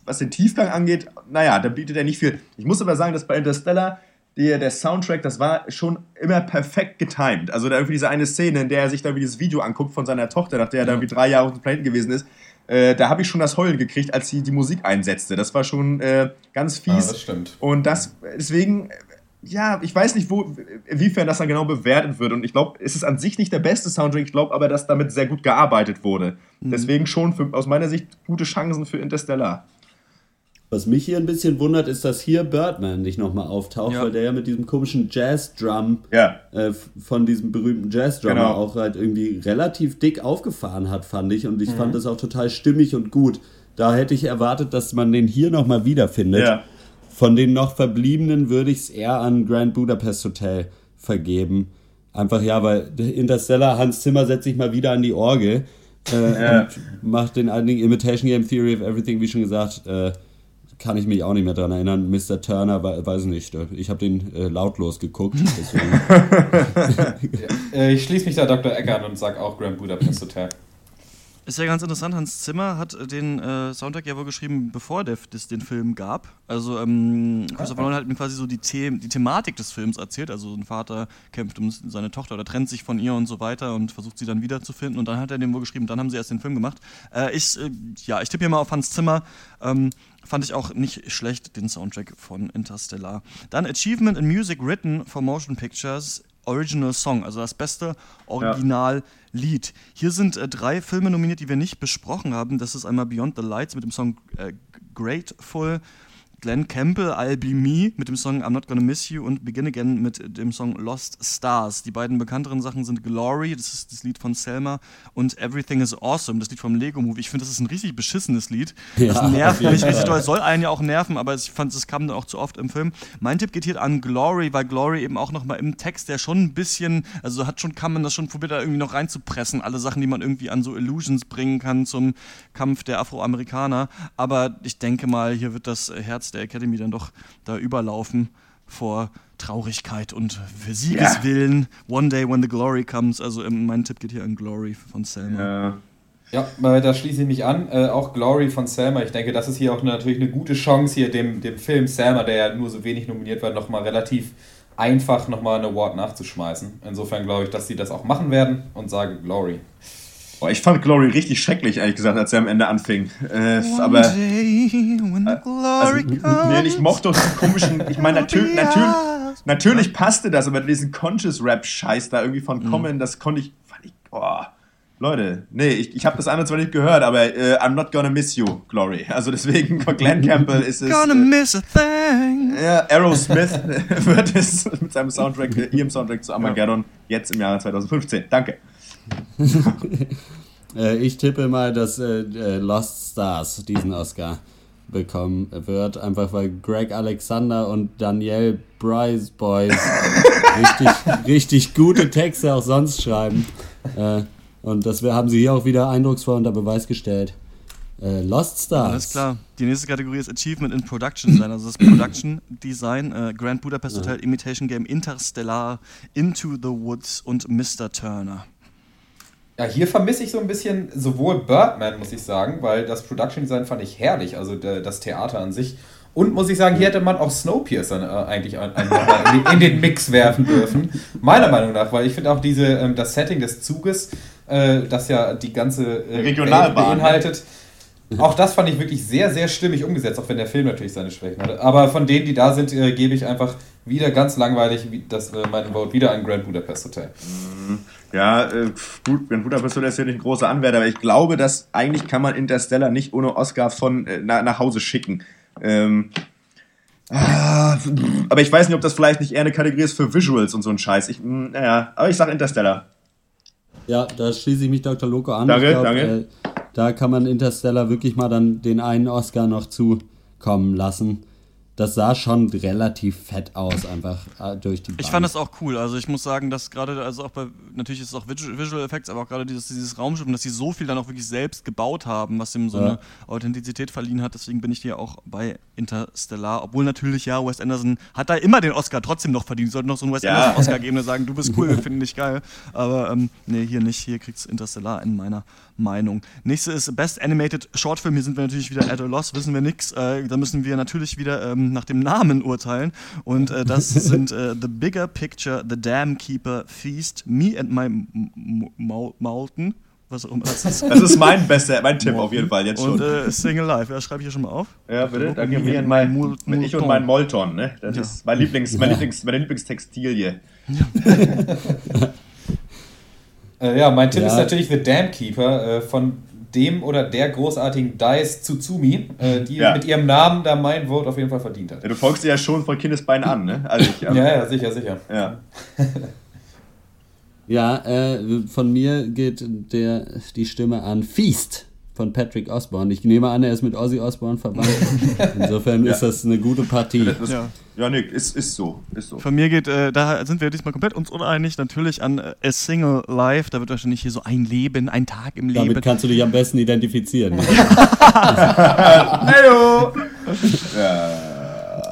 was den Tiefgang angeht, naja, da bietet er nicht viel. Ich muss aber sagen, dass bei Interstellar der, der Soundtrack, das war schon immer perfekt getimed. Also da irgendwie diese eine Szene, in der er sich da wie dieses Video anguckt von seiner Tochter, nachdem er da irgendwie drei Jahre auf dem Planeten gewesen ist, äh, da habe ich schon das Heulen gekriegt, als sie die Musik einsetzte. Das war schon äh, ganz
Ja,
fies.
das stimmt.
Und das, deswegen, ja, ich weiß nicht, wo, inwiefern das dann genau bewertet wird. Und ich glaube, es ist an sich nicht der beste Soundtrack. Ich glaube aber, dass damit sehr gut gearbeitet wurde. Deswegen schon für, aus meiner Sicht gute Chancen für Interstellar.
Was mich hier ein bisschen wundert, ist, dass hier Birdman nicht nochmal auftaucht,
Ja.
weil der ja mit diesem komischen Jazz-Drum
Ja.
äh, von diesem berühmten Jazz-Drummer
Genau.
auch halt irgendwie relativ dick aufgefahren hat, fand ich. Und ich
Mhm.
fand das auch total stimmig und gut. Da hätte ich erwartet, dass man den hier nochmal wiederfindet.
Ja.
Von den noch verbliebenen würde ich es eher an Grand Budapest Hotel vergeben. Einfach ja, weil Interstellar, Hans Zimmer setzt sich mal wieder an die Orgel äh,
Ja.
und macht den alten Imitation Game Theory of Everything, wie schon gesagt, äh, kann ich mich auch nicht mehr dran erinnern. Mr. Turner, we- weiß nicht, äh, ich habe den äh, lautlos geguckt.
Äh, ich schließe mich da Dr. Ecker an und sage auch Grand Budapest Hotel.
Ist ja ganz interessant, Hans Zimmer hat äh, den äh, Soundtrack ja wohl geschrieben, bevor es den Film gab. Also ähm, Christopher Nolan hat mir quasi so die, The die Thematik des Films erzählt. Also ein Vater kämpft um seine Tochter oder trennt sich von ihr und so weiter und versucht sie dann wiederzufinden. Und dann hat er den wohl geschrieben, dann haben sie erst den Film gemacht. Äh, ich, äh, ja, ich tippe hier mal auf Hans Zimmer. Ähm, fand ich auch nicht schlecht, den Soundtrack von Interstellar. Dann Achievement in Music Written for Motion Pictures. Original Song, also das beste Originallied. Hier sind äh, drei Filme nominiert, die wir nicht besprochen haben. Das ist einmal Beyond the Lights mit dem Song äh, Grateful, Glenn Campbell, I'll Be Me mit dem Song I'm Not Gonna Miss You und Begin Again mit dem Song Lost Stars. Die beiden bekannteren Sachen sind Glory, das ist das Lied von Selma, und Everything is Awesome, das Lied vom Lego Movie. Ich finde, das ist ein richtig beschissenes Lied.
Ja,
das nervt mich richtig doll. Es soll einen ja auch nerven, aber ich fand, es kam dann auch zu oft im Film. Mein Tipp geht hier an Glory, weil Glory eben auch nochmal im Text, der schon ein bisschen, also hat schon, kann man das schon probiert, da irgendwie noch reinzupressen. Alle Sachen, die man irgendwie an so Illusions bringen kann zum Kampf der Afroamerikaner. Aber ich denke mal, hier wird das Herz der Academy dann doch da überlaufen vor Traurigkeit und für Siegeswillen. One day when the glory comes. Also ähm, mein Tipp geht hier an Glory von Selma.
Ja.
Ja, da schließe ich mich an. Äh, auch Glory von Selma. Ich denke, das ist hier auch natürlich eine gute Chance, hier dem, dem Film Selma, der ja nur so wenig nominiert war, nochmal relativ einfach nochmal einen Award nachzuschmeißen. Insofern glaube ich, dass sie das auch machen werden und sage Glory.
Boah, ich fand Glory richtig schrecklich, ehrlich gesagt, als er am Ende anfing. Äh, aber.
glory
Also, nee, ich mochte diesen komischen. Ich meine, natürlich, natürlich, natürlich passte das, aber diesen Conscious-Rap-Scheiß da irgendwie
Mhm.
von Common, das konnte ich. Fand ich oh, Leute, nee, ich, ich habe das andere zwar nicht gehört, aber äh, I'm not gonna miss you, Glory. Also deswegen, von Glenn Campbell ist es.
Gonna
Äh,
miss a thing.
ja, Aerosmith wird es mit seinem Soundtrack, äh, ihrem Soundtrack zu Armageddon jetzt im Jahre 2015. Danke.
Äh, ich tippe mal, dass äh, äh, Lost Stars diesen Oscar bekommen wird, einfach weil Greg Alexander und Danielle Bryce Boys richtig, richtig gute Texte auch sonst schreiben. Äh, und das wir- haben sie hier auch wieder eindrucksvoll unter Beweis gestellt. Äh, Lost Stars.
Alles klar. Die nächste Kategorie ist Achievement in Production Design, also das Production Design, äh, Grand Budapest Hotel, Imitation Game, Interstellar, Into the Woods und Mr. Turner.
Ja, hier vermisse ich so ein bisschen sowohl Birdman, muss ich sagen, weil das Production Design fand ich herrlich, also das Theater an sich. Und muss ich sagen, hier hätte man auch Snowpiercer äh, eigentlich in, den, Mix werfen dürfen. Meiner Meinung nach, weil ich finde auch diese, ähm, das Setting des Zuges, äh, das ja die ganze äh,
Regionalbahn,
beinhaltet, auch das fand ich wirklich sehr, sehr stimmig umgesetzt, auch wenn der Film natürlich seine Schwächen hatte. Aber von denen, die da sind, äh, gebe ich einfach wieder ganz langweilig wie, das, äh, meinen Vote wieder an Grand Budapest Hotel.
Ja, äh, gut, Grand Budapest Hotel ist ja nicht ein großer Anwärter, aber ich glaube, dass eigentlich kann man Interstellar nicht ohne Oscar von äh, na, nach Hause schicken. Ähm, ah, aber ich weiß nicht, ob das vielleicht nicht eher eine Kategorie ist für Visuals und so ein Scheiß. Ich, mh, naja, aber ich sag Interstellar.
Ja, da schließe ich mich Dr. Loco an.
Danke,
ich glaub,
danke.
Da kann man Interstellar wirklich mal dann den einen Oscar noch zukommen lassen. Das sah schon relativ fett aus, einfach äh, durch die Bank.
Ich fand das auch cool. Also ich muss sagen, dass gerade, also auch bei, natürlich ist es auch Visual, Effects, aber auch gerade dieses, dieses Raumschiff und dass sie so viel dann auch wirklich selbst gebaut haben, was dem so
Ja.
eine Authentizität verliehen hat. Deswegen bin ich hier auch bei Interstellar. Obwohl natürlich, ja, Wes Anderson hat da immer den Oscar trotzdem noch verdient. Sollte noch so einen Wes
Ja.
Anderson Oscar geben und sagen, du bist cool, wir finden dich geil. Aber ähm, nee, hier nicht. Hier kriegt's Interstellar in meiner Meinung. Nächste ist Best Animated Short Film. Hier sind wir natürlich wieder at a loss, wissen wir nix. Äh, da müssen wir natürlich wieder ähm, nach dem Namen urteilen. Und äh, das sind äh, The Bigger Picture, The Dam Keeper, Feast, Me and My Mountain. Was auch immer das ist.
Das ist mein bester, mein Tipp auf jeden Fall jetzt schon.
Und äh, Sing Alive. Ja, schreibe ich hier schon mal auf.
ja, bitte. Danke
Me
mir
and
und mein,
Mul-
ich und mein Molton, ne? Das
Ja.
ist mein Lieblings, mein Lieblings, meine Lieblingstextilie.
Äh, ja, mein Tipp
Ja.
ist natürlich The Dam Keeper äh, von dem oder der großartigen Dice Tsutsumi, äh, die
Ja.
mit ihrem Namen da mein Vote auf jeden Fall verdient hat.
Ja, du folgst dir ja schon von Kindesbeinen an, ne? Also ich,
Ja, ja, sicher, sicher.
ja.
Ja, äh, von mir geht der, die Stimme an Feast von Patrick Osborne. Ich nehme an, er ist mit Ozzy Osbourne verwandt. Insofern ist das eine gute Partie.
Ja.
ja, nee, ist, ist so. Ist so.
Von mir geht, äh, da sind wir diesmal komplett uns uneinig, natürlich an äh, A Single Life. Da wird wahrscheinlich hier so ein Leben, ein Tag im Leben.
Damit kannst du dich am besten identifizieren.
Heyo!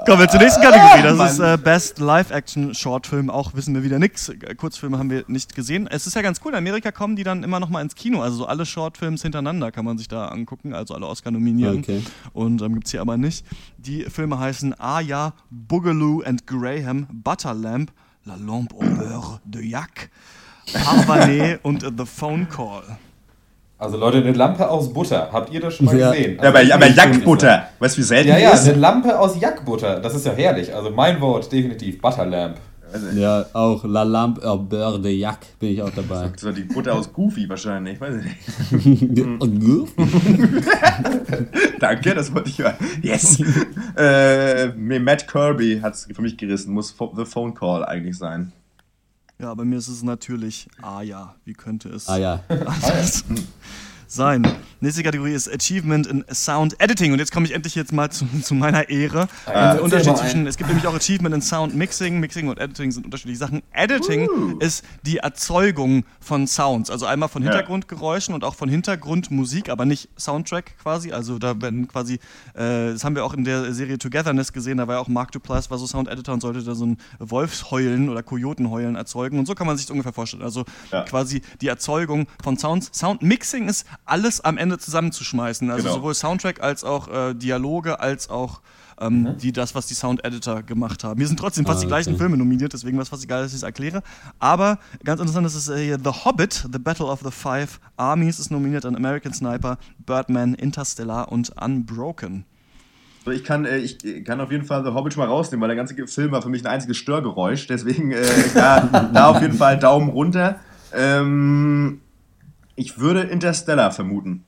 Kommen wir zur nächsten Kategorie. Das
Mann.
ist äh, Best Live-Action-Shortfilm. Auch wissen wir wieder nix. Äh, Kurzfilme haben wir nicht gesehen. Es ist ja ganz cool. In Amerika kommen die dann immer noch mal ins Kino. Also so alle Shortfilms hintereinander kann man sich da angucken. Also alle Oscar nominieren.
Okay.
Und ähm, gibt's hier aber nicht. Die Filme heißen Aya, Boogaloo and Graham, Butterlamp, La Lampe au beurre de Yak, Parvanet und The Phone Call.
Also Leute, eine Lampe aus Butter, habt ihr das schon mal
Ja.
gesehen?
Ja,
Also
aber,
ich
aber
will schon
Jackbutter, weißt du, wie selten
sagen. Ja,
ist?
ja, eine Lampe aus Jackbutter, das ist ja herrlich. Also mein Vote definitiv Butterlamp.
ja, auch La Lampe au beurre de Jack bin ich auch dabei.
So die Butter aus Goofy wahrscheinlich, weiß ich nicht. Danke, das wollte ich hören. Yes! äh, Matt Kirby hat es für mich gerissen. Muss The Phone Call eigentlich sein.
Ja, bei mir ist es natürlich Aya. Wie könnte es
ah ja.
sein? Nächste Kategorie ist Achievement in Sound Editing. Und jetzt komme ich endlich jetzt mal zu, zu meiner Ehre.
Erzähl
Unterschied zwischen, es gibt nämlich auch Achievement in Sound Mixing. Mixing und Editing sind unterschiedliche Sachen. Editing ist die Erzeugung von Sounds. Also einmal von
Ja.
Hintergrundgeräuschen und auch von Hintergrundmusik, aber nicht Soundtrack quasi. Also da werden quasi, äh, das haben wir auch in der Serie Togetherness gesehen, da war ja auch Mark Duplass, war so Sound Editor und sollte da so ein Wolfsheulen oder Kojotenheulen erzeugen. Und so kann man sich das ungefähr vorstellen. Also
Ja.
quasi die Erzeugung von Sounds. Sound Mixing ist alles am Ende zusammenzuschmeißen. Also
Genau.
sowohl Soundtrack als auch äh, Dialoge als auch ähm, die, das, was die Sound Editor gemacht haben. Hier sind trotzdem fast
Ah,
die gleichen
okay.
Filme nominiert, deswegen was fast egal, dass ich es erkläre. Aber ganz interessant ist es äh, hier The Hobbit, The Battle of the Five Armies ist nominiert an American Sniper, Birdman, Interstellar und Unbroken.
So, Ich kann, äh, ich kann auf jeden Fall The Hobbit schon mal rausnehmen, weil der ganze Film war für mich ein einziges Störgeräusch. Deswegen äh, da, da auf jeden Fall Daumen runter. Ähm, ich würde Interstellar vermuten.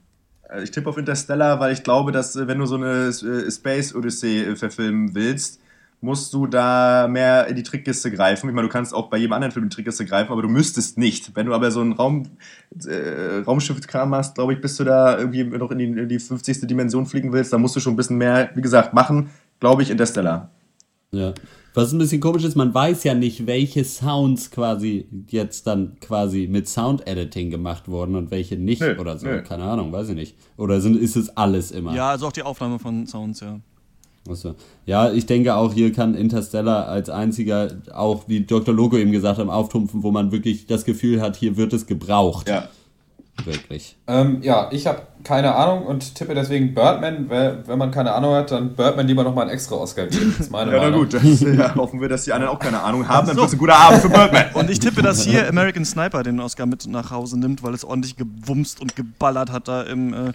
Äh, Ich tippe auf Interstellar, weil ich glaube, dass äh, wenn du so eine äh, Space Odyssey äh, verfilmen willst, musst du da mehr in die Trickkiste greifen. Ich meine, du kannst auch bei jedem anderen Film in die Trickkiste greifen, aber du müsstest nicht. Wenn du aber so einen Raum, äh, Raumschiffkram hast, glaube ich, bis du da irgendwie noch in die, in die 50. Dimension fliegen willst, dann musst du schon ein bisschen mehr, wie gesagt, machen. Glaube ich, Interstellar.
Ja. Was ein bisschen komisch ist, man weiß ja nicht, welche Sounds quasi jetzt dann quasi mit Sound-Editing gemacht wurden und welche nicht
Nö,
oder so.
nö.
Keine Ahnung, weiß ich nicht. Oder sind, ist es alles immer?
Ja, also auch die Aufnahme von Sounds, ja.
Achso. Ja, ich denke auch, hier kann Interstellar als einziger, auch wie Dr. Logo eben gesagt hat, auftrumpfen, wo man wirklich das Gefühl hat, hier wird es gebraucht.
Ja.
Wirklich.
Ähm, ja, ich habe keine Ahnung und tippe deswegen Birdman. Wer- Wenn man keine Ahnung hat, dann Birdman lieber nochmal einen extra Oscar geben. Das ist meine
Ja, na
Meinung.
gut, das, ja, hoffen wir, dass die anderen auch keine Ahnung haben. Dann wird es ein guter Abend für Birdman.
Und ich tippe, dass hier American Sniper den Oscar mit nach Hause nimmt, weil es ordentlich gewumst und geballert hat da im äh,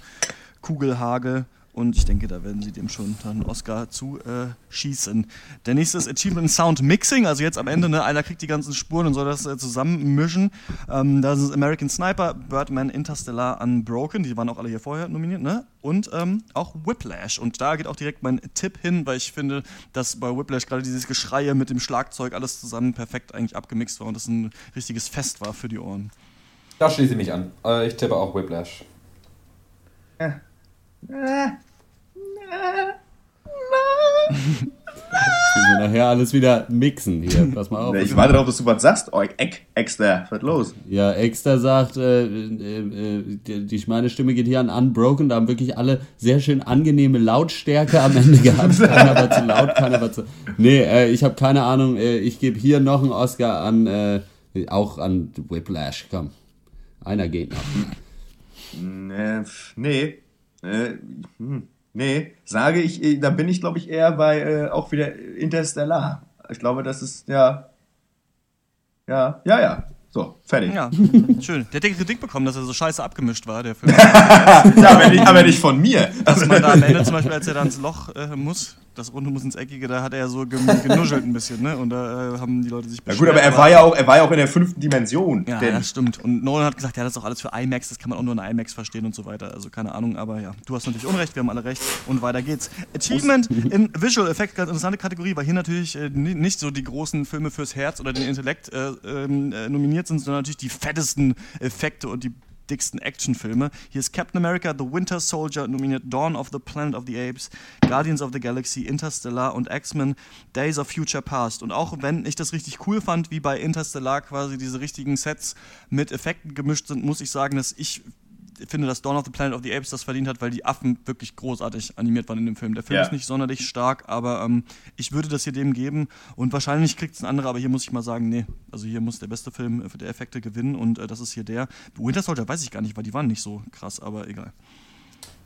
Kugelhagel. Und ich denke, da werden sie dem schon dann einen Oscar zu äh, schießen. Der nächste ist Achievement in Sound Mixing. Also jetzt am Ende, ne, einer kriegt die ganzen Spuren und soll das äh, zusammenmischen. Ähm, da sind American Sniper, Birdman, Interstellar, Unbroken. Die waren auch alle hier vorher nominiert, ne? Und ähm, auch Whiplash. Und da geht auch direkt mein Tipp hin, weil ich finde, dass bei Whiplash gerade dieses Geschreie mit dem Schlagzeug alles zusammen perfekt eigentlich abgemixt war und das ein richtiges Fest war für die Ohren.
Da schließe ich mich an. Äh, ich tippe auch Whiplash.
Müssen wir nachher alles wieder mixen hier. Pass mal auf.
Ich warte darauf, dass du was sagst. Oh, Eck, Exter, was los?
Ja, Exter sagt, äh, äh, äh, die, die meine Stimme geht hier an Unbroken. Da haben wirklich alle sehr schön angenehme Lautstärke am Ende gehabt. Keiner war zu laut, keiner war zu. Nee, äh, ich habe keine Ahnung. Äh, ich gebe hier noch einen Oscar an, auch an Whiplash. Komm, einer geht noch.
Nee, pf, nee. Äh, hm, nee, sage ich, äh, da bin ich, glaube ich, eher bei äh, auch wieder Interstellar. Ich glaube, das ist, ja. Ja, ja, ja. So, fertig.
Ja, schön. Der hat ja Kritik bekommen, dass er so scheiße abgemischt war, der Film.
Ja, aber nicht, aber nicht von mir.
Dass man da am Ende zum Beispiel, als er da ins Loch äh, muss, das Runde muss ins Eckige, da hat er ja so genuschelt ein bisschen, ne? Und da äh, haben die Leute sich
Ja gut, aber er war ja auch, er war ja auch in der fünften Dimension.
Ja, das stimmt. Und Nolan hat gesagt, ja, das ist auch alles für IMAX, das kann man auch nur in IMAX verstehen und so weiter. Also keine Ahnung, aber ja, du hast natürlich Unrecht, wir haben alle recht und weiter geht's. Achievement in Visual Effect, ganz interessante Kategorie, weil hier natürlich äh, ni- nicht so die großen Filme fürs Herz oder den Intellekt äh, ähm, äh, nominiert sind, sondern natürlich die fettesten Effekte und die dicksten Actionfilme. Hier ist Captain America, The Winter Soldier nominiert, Dawn of the Planet of the Apes, Guardians of the Galaxy, Interstellar und X-Men, Days of Future Past. Und auch wenn ich das richtig cool fand, wie bei Interstellar quasi diese richtigen Sets mit Effekten gemischt sind, muss ich sagen, dass ich finde, dass Dawn of the Planet of the Apes das verdient hat, weil die Affen wirklich großartig animiert waren in dem Film. Der Film
Ja.
ist nicht sonderlich stark, aber ähm, ich würde das hier dem geben und wahrscheinlich kriegt es ein anderer, aber hier muss ich mal sagen, nee, also hier muss der beste Film für die Effekte gewinnen und äh, das ist hier der. Winter Soldier weiß ich gar nicht, weil die waren nicht so krass, aber egal.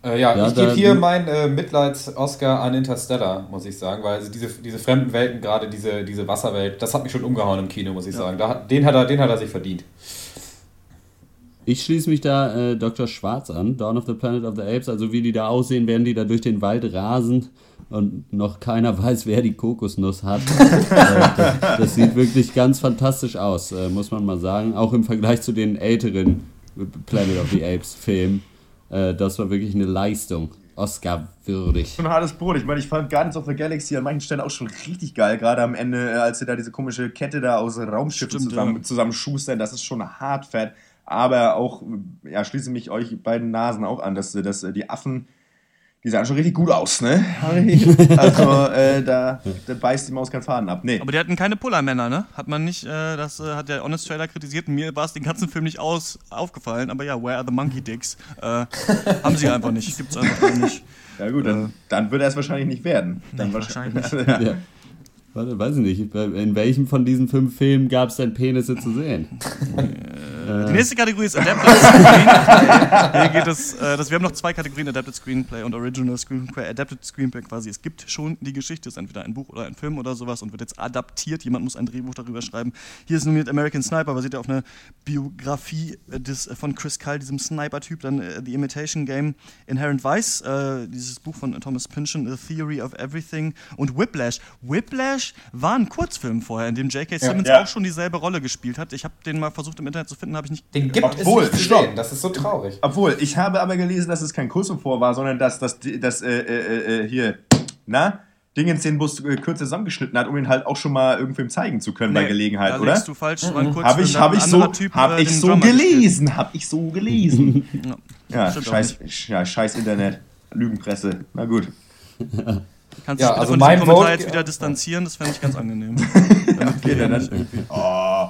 Äh, ja,
Ja,
ich gebe hier meinen äh, Mitleids-Oscar an Interstellar, muss ich sagen, weil also diese, diese fremden Welten, gerade diese, diese Wasserwelt, das hat mich schon umgehauen im Kino, muss ich sagen. Da, den, hat er, den hat er sich verdient.
Ich schließe mich da äh, Dr. Schwarz an, Dawn of the Planet of the Apes, also wie die da aussehen, werden die da durch den Wald rasen und noch keiner weiß, wer die Kokosnuss hat. äh, das, das sieht wirklich ganz fantastisch aus, äh, muss man mal sagen. Auch im Vergleich zu den älteren Planet of the Apes Filmen. Äh, das war wirklich eine Leistung. Oscar würdig.
Schon ein hartes Brot. Ich meine, ich fand Guardians of the Galaxy an manchen Stellen auch schon richtig geil. Gerade am Ende, äh, als sie da diese komische Kette da aus Raumschiffen
Stimmt,
zusammen,
ja.
zusammen schustern. Das ist schon hart fett. Aber auch, äh, ja, schließe mich euch beiden Nasen auch an, dass, äh, dass äh, die Affen, die sahen schon richtig gut aus, ne? Also, äh, da, da beißt die Maus keinen Faden ab. Nee.
Aber die hatten keine Pullermänner, ne? Hat man nicht, äh, das äh, hat der Honest Trailer kritisiert. Mir war es den ganzen Film nicht aus, aufgefallen, aber ja, Where are the Monkey Dicks? Äh, haben sie einfach nicht, gibt's einfach nicht.
Ja gut, dann, dann wird er es wahrscheinlich nicht werden. Dann
Nee, wahrscheinlich.
ja.
Ja. Warte, weiß ich nicht. In welchem von diesen fünf Filmen gab es denn Penisse zu sehen?
Die nächste Kategorie ist Adapted Screenplay. Hier geht es, äh, das, wir haben noch zwei Kategorien, Adapted Screenplay und Original Screenplay. Adapted Screenplay quasi, es gibt schon die Geschichte, ist entweder ein Buch oder ein Film oder sowas und wird jetzt adaptiert. Jemand muss ein Drehbuch darüber schreiben. Hier ist nominiert American Sniper, basiert ja auf einer Biografie äh, des, von Chris Kyle, diesem Sniper-Typ. Dann äh, The Imitation Game, Inherent Vice, äh, dieses Buch von Thomas Pynchon, The Theory of Everything und Whiplash. Whiplash war ein Kurzfilm vorher, in dem J.K. Simmons
Ja.
auch schon dieselbe Rolle gespielt hat. Ich habe den mal versucht im Internet zu finden, habe ich nicht
Den gibt
Obwohl,
es nicht
stopp.
sehen. Das ist so traurig.
Obwohl, ich habe aber gelesen, dass es kein Kurzfilm vor war, sondern dass das, das äh, äh, äh, hier, na, Dingens den Bus äh, kürzer zusammengeschnitten hat, um ihn halt auch schon mal irgendwem zeigen zu können bei
Nee,
Gelegenheit,
da
oder?
liegst du falsch. War ein Kurzfilm,
Habe ich, hab ich so,
Typ,
hab
äh,
ich
den
so
Drummer
gelesen, hab ich so gelesen.
Ja.
ja, scheiß, ja, scheiß Internet, Lügenpresse, na gut.
Kannst
Ja,
dich
also
von
mein
Kommentar
Vote-
jetzt wieder distanzieren, das fände ich ganz angenehm.
Ja,
ja
dann-
nicht irgendwie.
Oh.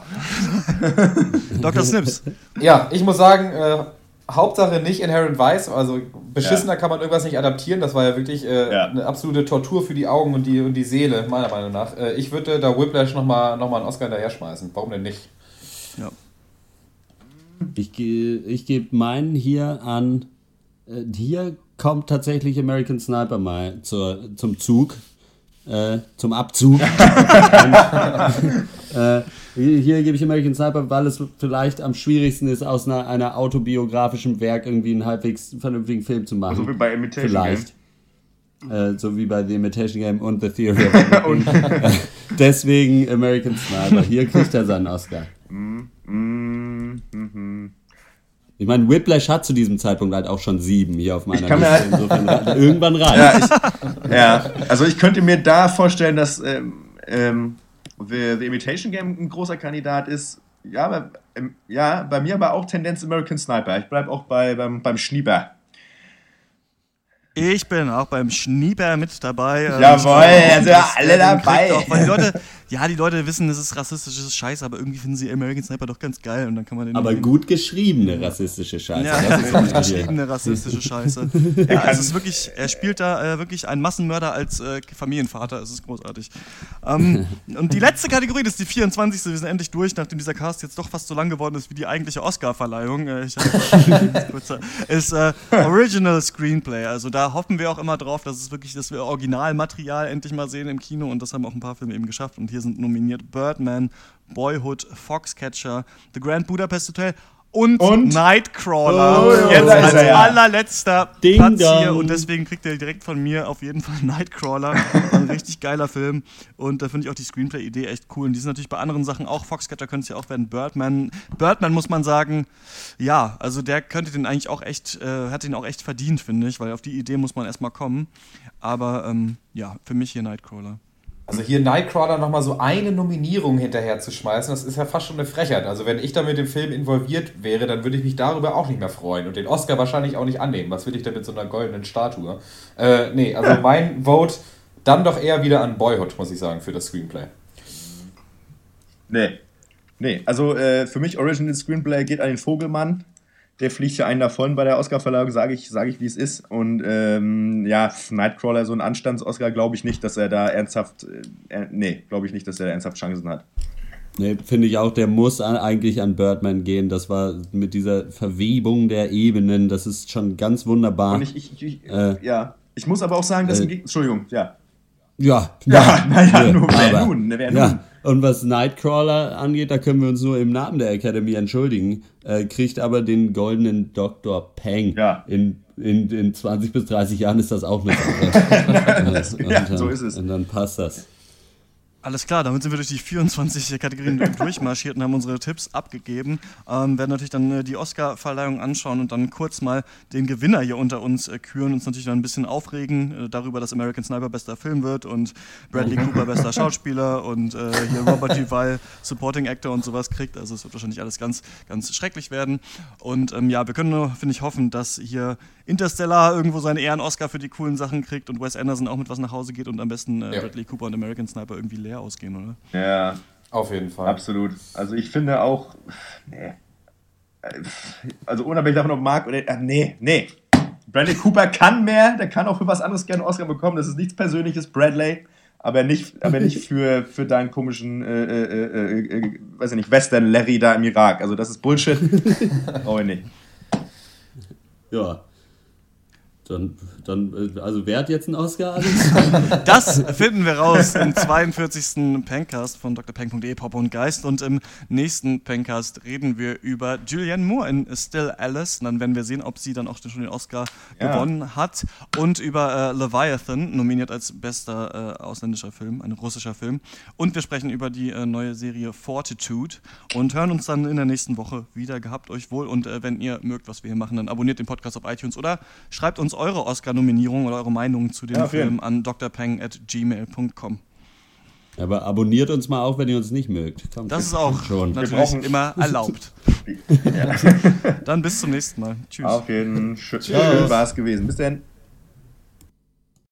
Dr. Snips.
Ja, ich muss sagen, äh, Hauptsache nicht Inherent Vice. Also beschissener
Ja.
kann man irgendwas nicht adaptieren. Das war ja wirklich äh,
Ja.
eine absolute Tortur für die Augen und die, und die Seele, meiner Meinung nach. Äh, ich würde da Whiplash nochmal noch mal einen Oscar hinterher schmeißen. Warum denn nicht?
Ja.
Ich, ge- ich gebe meinen hier an. Äh, hier kommt tatsächlich American Sniper mal zur, zum Zug. Äh, zum Abzug. äh, hier, gebe ich American Sniper, weil es vielleicht am schwierigsten ist, aus einer, einer autobiografischen Werk irgendwie einen halbwegs vernünftigen Film zu machen.
So wie bei Imitation
Vielleicht. Äh, so wie bei The Imitation Game und The Theory of. Äh, Deswegen American Sniper. Hier kriegt er seinen Oscar.
Mm, mhm.
Ich meine, Whiplash hat zu diesem Zeitpunkt halt auch schon sieben hier auf meiner
kann mir
Liste. Insofern re- irgendwann reicht.
Ja, also ich könnte mir da vorstellen, dass ähm, ähm, The, The Imitation Game ein großer Kandidat ist. Ja, aber, ähm, ja, bei mir aber auch Tendenz American Sniper. Ich bleibe auch bei, beim, beim Schnieber.
Ich bin auch beim Schnieber mit dabei. Ähm,
Jawohl, also alle dabei.
Auch, weil die Leute, ja, die Leute wissen, das ist rassistisches Scheiß, aber irgendwie finden sie American Sniper doch ganz geil und dann kann man den
Aber gut geschriebene rassistische Scheiße.
Ja, gut geschriebene rassistische Scheiße. Ja, es ist wirklich, er spielt da äh, wirklich einen Massenmörder als äh, Familienvater. Es ist großartig. Ähm, und die letzte Kategorie, das ist die 24. Wir sind endlich durch, nachdem dieser Cast jetzt doch fast so lang geworden ist wie die eigentliche Oscar-Verleihung. Äh, kurzer- ist äh, Original Screenplay. Also da hoffen wir auch immer drauf, dass es wirklich, dass wir Originalmaterial endlich mal sehen im Kino und das haben auch ein paar Filme eben geschafft. Und hier sind nominiert Birdman, Boyhood, Foxcatcher, The Grand Budapest Hotel und,
Und?
Nightcrawler.
Oh,
Jetzt als
er
allerletzter
Ding
Platz hier
dong.
und deswegen kriegt er direkt von mir auf jeden Fall Nightcrawler. Ein richtig geiler Film und da finde ich auch die Screenplay-Idee echt cool. Und die sind natürlich bei anderen Sachen auch. Foxcatcher könnte es ja auch werden. Birdman. Birdman muss man sagen, ja, also der könnte den eigentlich auch echt, äh, hat den auch echt verdient, finde ich, weil auf die Idee muss man erstmal kommen. Aber ähm, ja, für mich hier Nightcrawler.
Also hier Nightcrawler nochmal so eine Nominierung hinterher zu schmeißen, das ist ja fast schon eine Frechheit. Also wenn ich da mit dem Film involviert wäre, dann würde ich mich darüber auch nicht mehr freuen und den Oscar wahrscheinlich auch nicht annehmen. Was will ich denn mit so einer goldenen Statue? Äh, nee, also mein Vote dann doch eher wieder an Boyhood, muss ich sagen, für das Screenplay.
Nee. Nee, also äh, für mich Original Screenplay geht an den Vogelmann. Der fliegt ja einen davon bei der Oscarverleihung, sage ich, sag ich wie es ist. Und ähm, ja, Nightcrawler, so ein Anstands-Oscar, glaube ich nicht, dass er da ernsthaft, äh, äh, nee, glaube ich nicht, dass er da ernsthaft Chancen hat.
Nee, finde ich auch, der muss an, eigentlich an Birdman gehen. Das war mit dieser Verwebung der Ebenen, das ist schon ganz wunderbar.
Und ich, ich, ich
Äh,
ja, ich muss aber auch sagen, dass
äh,
Entschuldigung, ja.
Ja,
Ja, naja,
ja,
nun, wer
aber-
nun, wer
ja.
nun?
Und was Nightcrawler angeht, da können wir uns nur im Namen der Academy entschuldigen, äh, kriegt aber den goldenen Dr. Peng.
Ja.
In, in, in 20 bis 30 Jahren ist das auch eine Sache. und,
Ja, so ist es.
Und dann passt das.
Alles klar, damit sind wir durch die 24 Kategorien durchmarschiert und haben unsere Tipps abgegeben. Ähm, werden natürlich dann äh, die Oscar-Verleihung anschauen und dann kurz mal den Gewinner hier unter uns äh, küren, uns natürlich dann ein bisschen aufregen äh, darüber, dass American Sniper bester Film wird und Bradley Cooper bester Schauspieler und äh, hier Robert Duvall Supporting Actor und sowas kriegt. Also es wird wahrscheinlich alles ganz, ganz schrecklich werden. Und ähm, ja, wir können nur, finde ich, hoffen, dass hier Interstellar irgendwo seinen Ehren-Oscar für die coolen Sachen kriegt und Wes Anderson auch mit was nach Hause geht und am besten äh,
Ja.
Bradley Cooper und American Sniper irgendwie leer ausgehen, oder?
Ja,
Auf jeden Fall.
absolut. Also ich finde auch, nee. Also unabhängig davon, ob Mark oder, ah, nee, nee. Bradley Cooper kann mehr, der kann auch für was anderes gerne einen Oscar bekommen. Das ist nichts Persönliches, Bradley. Aber nicht, aber nicht für, für deinen komischen, äh, äh, äh, äh, weiß ich nicht, Western Larry da im Irak. Also das ist Bullshit. Brauche ich nicht.
Ja. Dann, dann, äh, also wer hat jetzt einen Oscar, Alex?
Das finden wir raus im 42. Pencast von drpeng.de, Pop und Geist. Und im nächsten Pencast reden wir über Julianne Moore in Still Alice. Und dann werden wir sehen, ob sie dann auch schon den Oscar
Ja.
gewonnen hat. Und über äh, Leviathan, nominiert als bester äh, ausländischer Film, ein russischer Film. Und wir sprechen über die äh, neue Serie Fortitude und hören uns dann in der nächsten Woche wieder. Gehabt euch wohl. Und äh, wenn ihr mögt, was wir hier machen, dann abonniert den Podcast auf iTunes oder schreibt uns eure Oscar-Nominierung oder eure Meinung zu dem
Ja.
Film an drpeng at gmail.com.
Aber abonniert uns mal auch, wenn ihr uns nicht mögt. Kommt,
Das ist auch
schon.
natürlich immer erlaubt. Dann bis zum nächsten Mal. Tschüss.
Auf jeden Fall. Schön, schön war es gewesen. Bis dann.